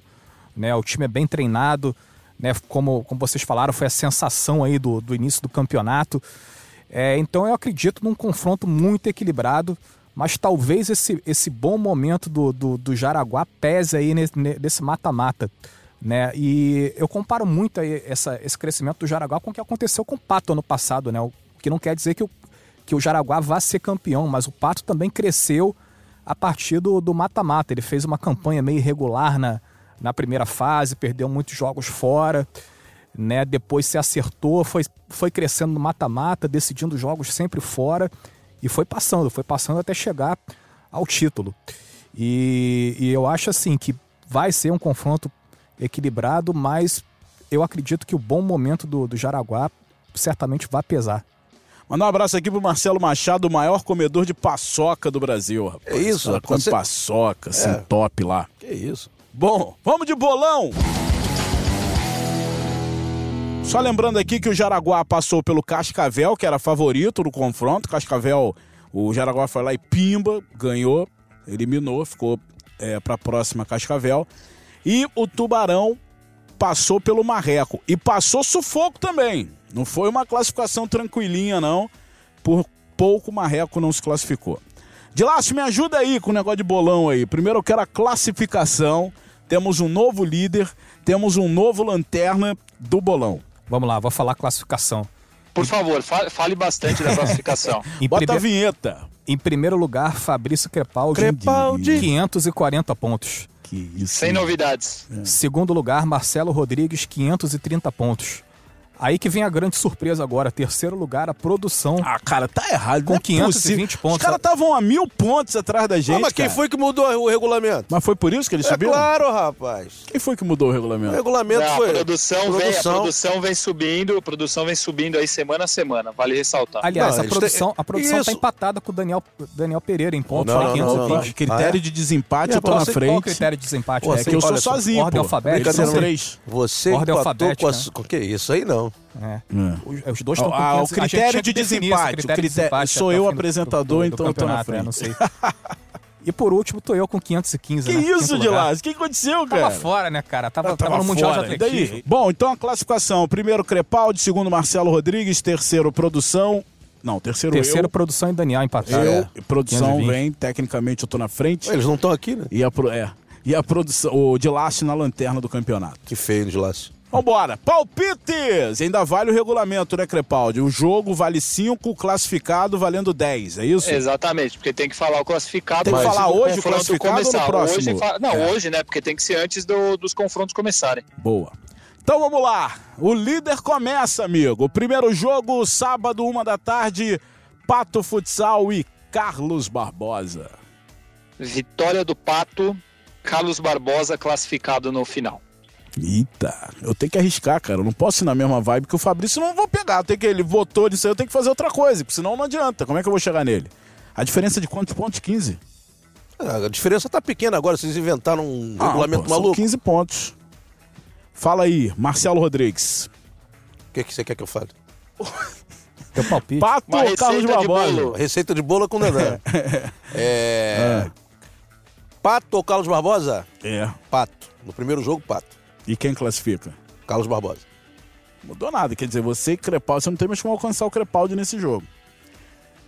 Né? O time é bem treinado. Né? Como, como vocês falaram, foi a sensação aí do, do início do campeonato. É, então eu acredito num confronto muito equilibrado, mas talvez esse, esse bom momento do, do, do Jaraguá pese aí nesse, mata-mata. Né? E eu comparo muito essa, esse crescimento do Jaraguá com o que aconteceu com o Pato ano passado, né? O que não quer dizer que o, que o Jaraguá vá ser campeão, mas o Pato também cresceu a partir do do mata-mata. Ele fez uma campanha meio irregular na, na primeira fase, perdeu muitos jogos fora né? Depois se acertou, foi, foi crescendo no mata-mata, decidindo jogos sempre fora e foi passando, foi passando até chegar ao título. E, e eu acho assim que vai ser um confronto equilibrado, mas eu acredito que o bom momento do, do Jaraguá certamente vai pesar. Mandar um abraço aqui pro Marcelo Machado, o maior comedor de paçoca do Brasil, rapaz. É isso, Ela rapaz. come Você- paçoca, assim, É. top lá. Que isso. Bom, vamos de bolão! Só lembrando aqui que o Jaraguá passou pelo Cascavel, que era favorito no confronto. Cascavel, o Jaraguá foi lá e pimba, ganhou, eliminou, ficou é, para a próxima Cascavel. E o Tubarão passou pelo Marreco. E passou sufoco também. Não foi uma classificação tranquilinha, não. Por pouco o Marreco não se classificou. De Lácio, me ajuda aí com o negócio de bolão aí. Primeiro eu quero a classificação. Temos um novo líder, temos um novo lanterna do bolão. Vamos lá, vou falar a classificação. Por favor, fa- fale bastante da classificação. Em, Bota a vinheta. em primeiro lugar, Fabrício Crepaldi, Crepaldi. 540 pontos. Que isso. Sem novidades. Segundo lugar, Marcelo Rodrigues, 530 pontos. Aí que vem a grande surpresa agora. Terceiro lugar, a produção. Ah, cara, tá errado. Com não é 520 possível. pontos. Os caras estavam a mil pontos atrás da gente. Ah, mas quem cara. foi que mudou o regulamento? Mas foi por isso que eles É subiram? claro, rapaz. Quem foi que mudou o O regulamento? regulamento Não, foi. a, produção Vem, a produção. produção vem subindo, a produção vem subindo aí semana a semana, vale ressaltar. Aliás, Não, a produção, têm- a produção tá Isso. empatada com o Daniel, Daniel Pereira em pontos. Não, né? não, não, 520. não, não. Critério Ah, é? de desempate, E eu tô na próxima- Qual o frente. critério de desempate? Pô, É É você- que eu sou sozinho, ordem alfabética. Você Ordem com alfabética, a... né? Com que isso aí não. É. É. Os, dois estão com Ah, 500, o a gente critério de desempate, o critério de desempate sou eu o fim do- apresentador, do- do então eu tô na né? Não frente. sei. E por último, tô eu com 515, Que né? isso, lá? O que aconteceu, cara? Tava fora, né, cara? Tava, Ah, tava, no Mundial fora. de E daí? Atletismo. Bom, então a classificação. Primeiro, Crepaldi. Segundo, Marcelo Rodrigues. Terceiro, Produção. Não, terceiro, Terceiro, eu. produção e Daniel empataram. Eu. É. Produção 520. vem. Tecnicamente, eu tô na frente. Eles não estão aqui, né? E a, pro- é, e a produção, o de laço na lanterna do campeonato. Que feio de laço. Vambora, palpites! Ainda vale o regulamento, né, Crepaldi? O jogo vale 5, classificado valendo 10, é isso? Exatamente, porque tem que falar o classificado. Tem que falar hoje o classificado ou no começar. próximo? Hoje, Não, É. hoje, né? Porque tem que ser antes do- dos confrontos começarem. Boa. Então vamos lá. O líder começa, amigo. O primeiro jogo, sábado, uma da tarde, Pato Futsal e Carlos Barbosa. Vitória do Pato, Carlos Barbosa classificado no final. Eita, eu tenho que arriscar, cara. Eu não posso ir na mesma vibe que o Fabrício, não vou pegar. Tem que, ele votou nisso aí, eu tenho que fazer outra coisa, porque senão não adianta. Como é que eu vou chegar nele? A diferença é de quantos pontos? 15. Ah, A diferença tá pequena agora, vocês inventaram um Ah, regulamento pô, são maluco. 15 pontos. Fala aí, Marcelo Rodrigues. O que, que você quer que eu fale? Teu palpite. Pato Uma ou receita Carlos de Barbosa? bolo. Receita de bolo com Dedé. é... Pato ou Carlos Barbosa? É. Pato. No primeiro jogo, Pato. E quem classifica? Carlos Barbosa. Mudou nada. Quer dizer, você e Crepaldi, você não tem mais como alcançar o Crepaldi nesse jogo.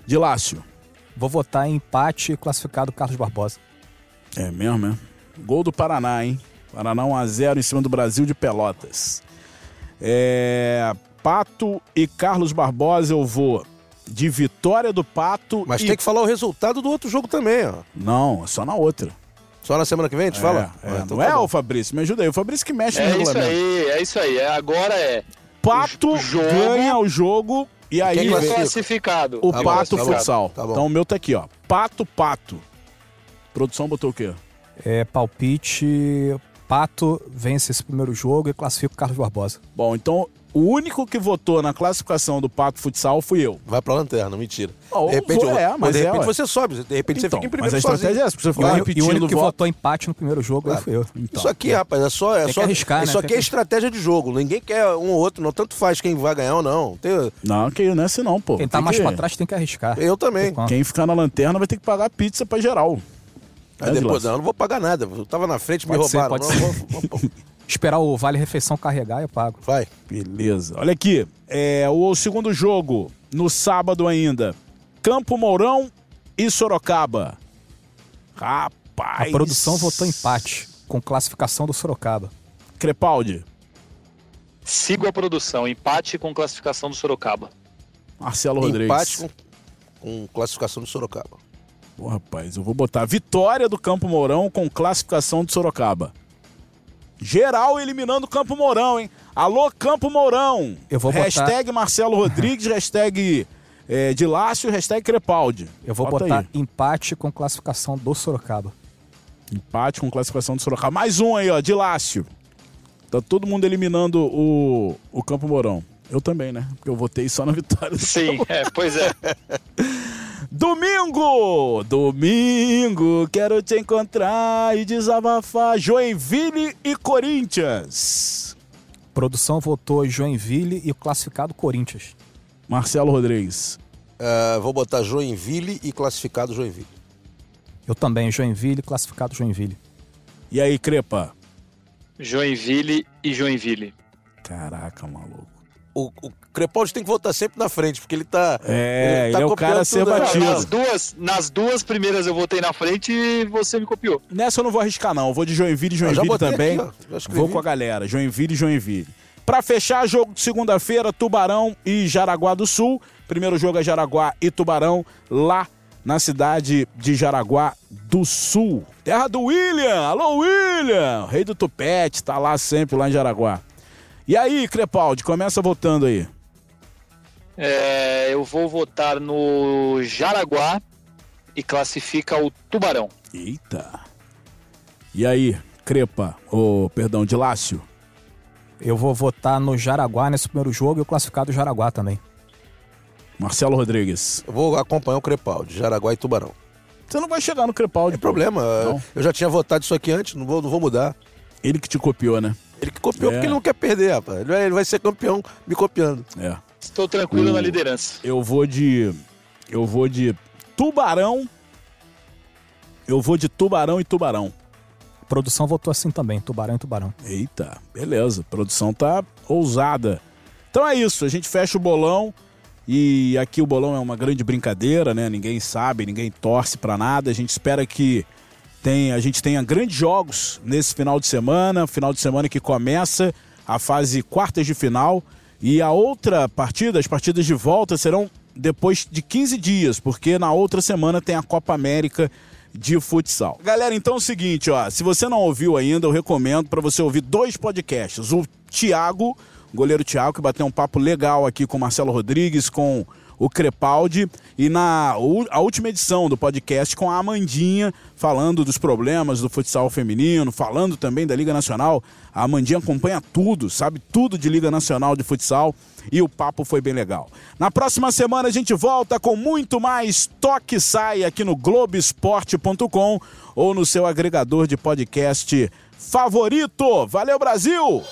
De Lácio. Vou votar em empate classificado Carlos Barbosa. É mesmo, é? Gol do Paraná, hein? Paraná 1x0 em cima do Brasil de Pelotas. É... Pato e Carlos Barbosa eu vou de vitória do Pato Mas e... tem que falar o resultado do outro jogo também, ó. Não, é só na outra. Só na semana que vem a gente É, fala? é, Ah, então não tá é, bom. o Fabrício? Me ajuda aí. O Fabrício que mexe no É isso regulamento. aí, é isso aí. É, agora é Pato O jogo- ganha o jogo e aí Quem é classifica? classificado. o Tá Pato tá bom. Futsal. Tá bom. Então o meu tá aqui, ó. Pato, Pato. Produção botou o quê? É, palpite Pato vence esse primeiro jogo e classifica o Carlos Barbosa. Bom, então o único que votou na classificação do Pato Futsal fui eu. Vai pra lanterna, mentira. Oh, de repente, é, mas, mas de é, repente ué. você sobe, de repente Então, você fica em primeiro mas a estratégia sozinho. é essa, pra você ficar único, e o repetindo único que voto. votou empate no primeiro jogo aí fui eu. Então, Isso aqui, rapaz, é só. É Tem só que arriscar, Isso né? aqui Tem é que- estratégia de jogo. Ninguém quer um ou outro, não. Tanto faz quem vai ganhar ou não. Tem- Não, que não é assim não, pô. Quem tá Tem mais que- pra trás tem que arriscar. Eu também. Quem ficar na lanterna vai ter que pagar pizza pra geral. Aí depois, não, eu não vou pagar nada. Eu tava na frente, me Pode ser, roubaram. pode Não, ser. vou- vou- Esperar o Vale Refeição carregar, eu pago. Vai. Beleza. Olha aqui, é, o segundo jogo, no sábado ainda. Campo Mourão e Sorocaba. A Rapaz. produção votou empate, com classificação do Sorocaba. Crepaldi, Sigo a produção, empate com classificação do Sorocaba. Marcelo Rodrigues. Empate com, com classificação do Sorocaba. Pô, rapaz, eu vou botar vitória do Campo Mourão com classificação de Sorocaba. Geral eliminando o Campo Mourão, hein? Alô, Campo Mourão. Eu vou botar- hashtag Marcelo Rodrigues, hashtag é, de Lácio, hashtag Crepaldi. Eu vou Bota botar aí. empate com classificação do Sorocaba. Empate com classificação do Sorocaba. Mais um aí, ó, de Lácio. Tá todo mundo eliminando o, o Campo Mourão. Eu também, né? Porque eu votei só na vitória. do Sim, é, pois é. Domingo! Domingo! Quero te encontrar e desabafar. Joinville e Corinthians. Produção votou Joinville e o classificado Corinthians. Marcelo Rodrigues. Ah, vou botar Joinville e classificado Joinville. Eu também, Joinville, classificado Joinville. E aí, Crepa? Joinville e Joinville. Caraca, maluco. O, o Crepaldi tem que votar sempre na frente, porque ele tá. É, ele é o cara a ser batido. Nas duas, nas duas primeiras eu votei na frente e você me copiou. Nessa eu não vou arriscar, não. Eu vou de Joinville e Joinville também. aqui, vou com a galera. Joinville e Joinville. Pra fechar, jogo de segunda-feira, Tubarão e Jaraguá do Sul. Primeiro jogo é Jaraguá e Tubarão, lá na cidade de Jaraguá do Sul. Terra do William! Alô, William! Rei do Tupete, tá lá sempre, lá em Jaraguá. E aí, Crepaldi, começa votando aí. É, eu vou votar no Jaraguá e classifica o Tubarão. Eita! E aí, Crepa, ô, perdão, de Lácio? Eu vou votar no Jaraguá nesse primeiro jogo e o classificado Jaraguá também. Marcelo Rodrigues. Eu vou acompanhar o Crepaldi, Jaraguá e Tubarão. Você não vai chegar no Crepaldi. Não pô. problema. Não. Eu já tinha votado isso aqui antes, não vou, não vou mudar. Ele que te copiou, né? Ele que copiou É. porque ele não quer perder, rapaz. Ele vai, ele vai ser campeão me copiando. É. Estou tranquilo O- na liderança. Eu vou de. Eu vou de Tubarão. Eu vou de Tubarão e Tubarão. Produção votou assim também, Tubarão e Tubarão. Eita, beleza. A produção tá ousada. Então é isso, a gente fecha o bolão. E aqui o bolão é uma grande brincadeira, né? Ninguém sabe, ninguém torce pra nada. A gente espera que tem, a gente tenha grandes jogos nesse final de semana, final de semana que começa a fase quartas de final. E a outra partida, as partidas de volta serão depois de 15 dias, porque na outra semana tem a Copa América de futsal. Galera, então é o seguinte, ó, se você não ouviu ainda, eu recomendo para você ouvir dois podcasts. O Thiago, o goleiro Thiago, que bateu um papo legal aqui com o Marcelo Rodrigues, com o Crepaldi, e na a última edição do podcast com a Amandinha, falando dos problemas do futsal feminino, falando também da Liga Nacional. A Amandinha acompanha tudo, sabe tudo de Liga Nacional de futsal, e o papo foi bem legal. Na próxima semana a gente volta com muito mais Toque Sai aqui no Globesport.com ou no seu agregador de podcast favorito. Valeu, Brasil!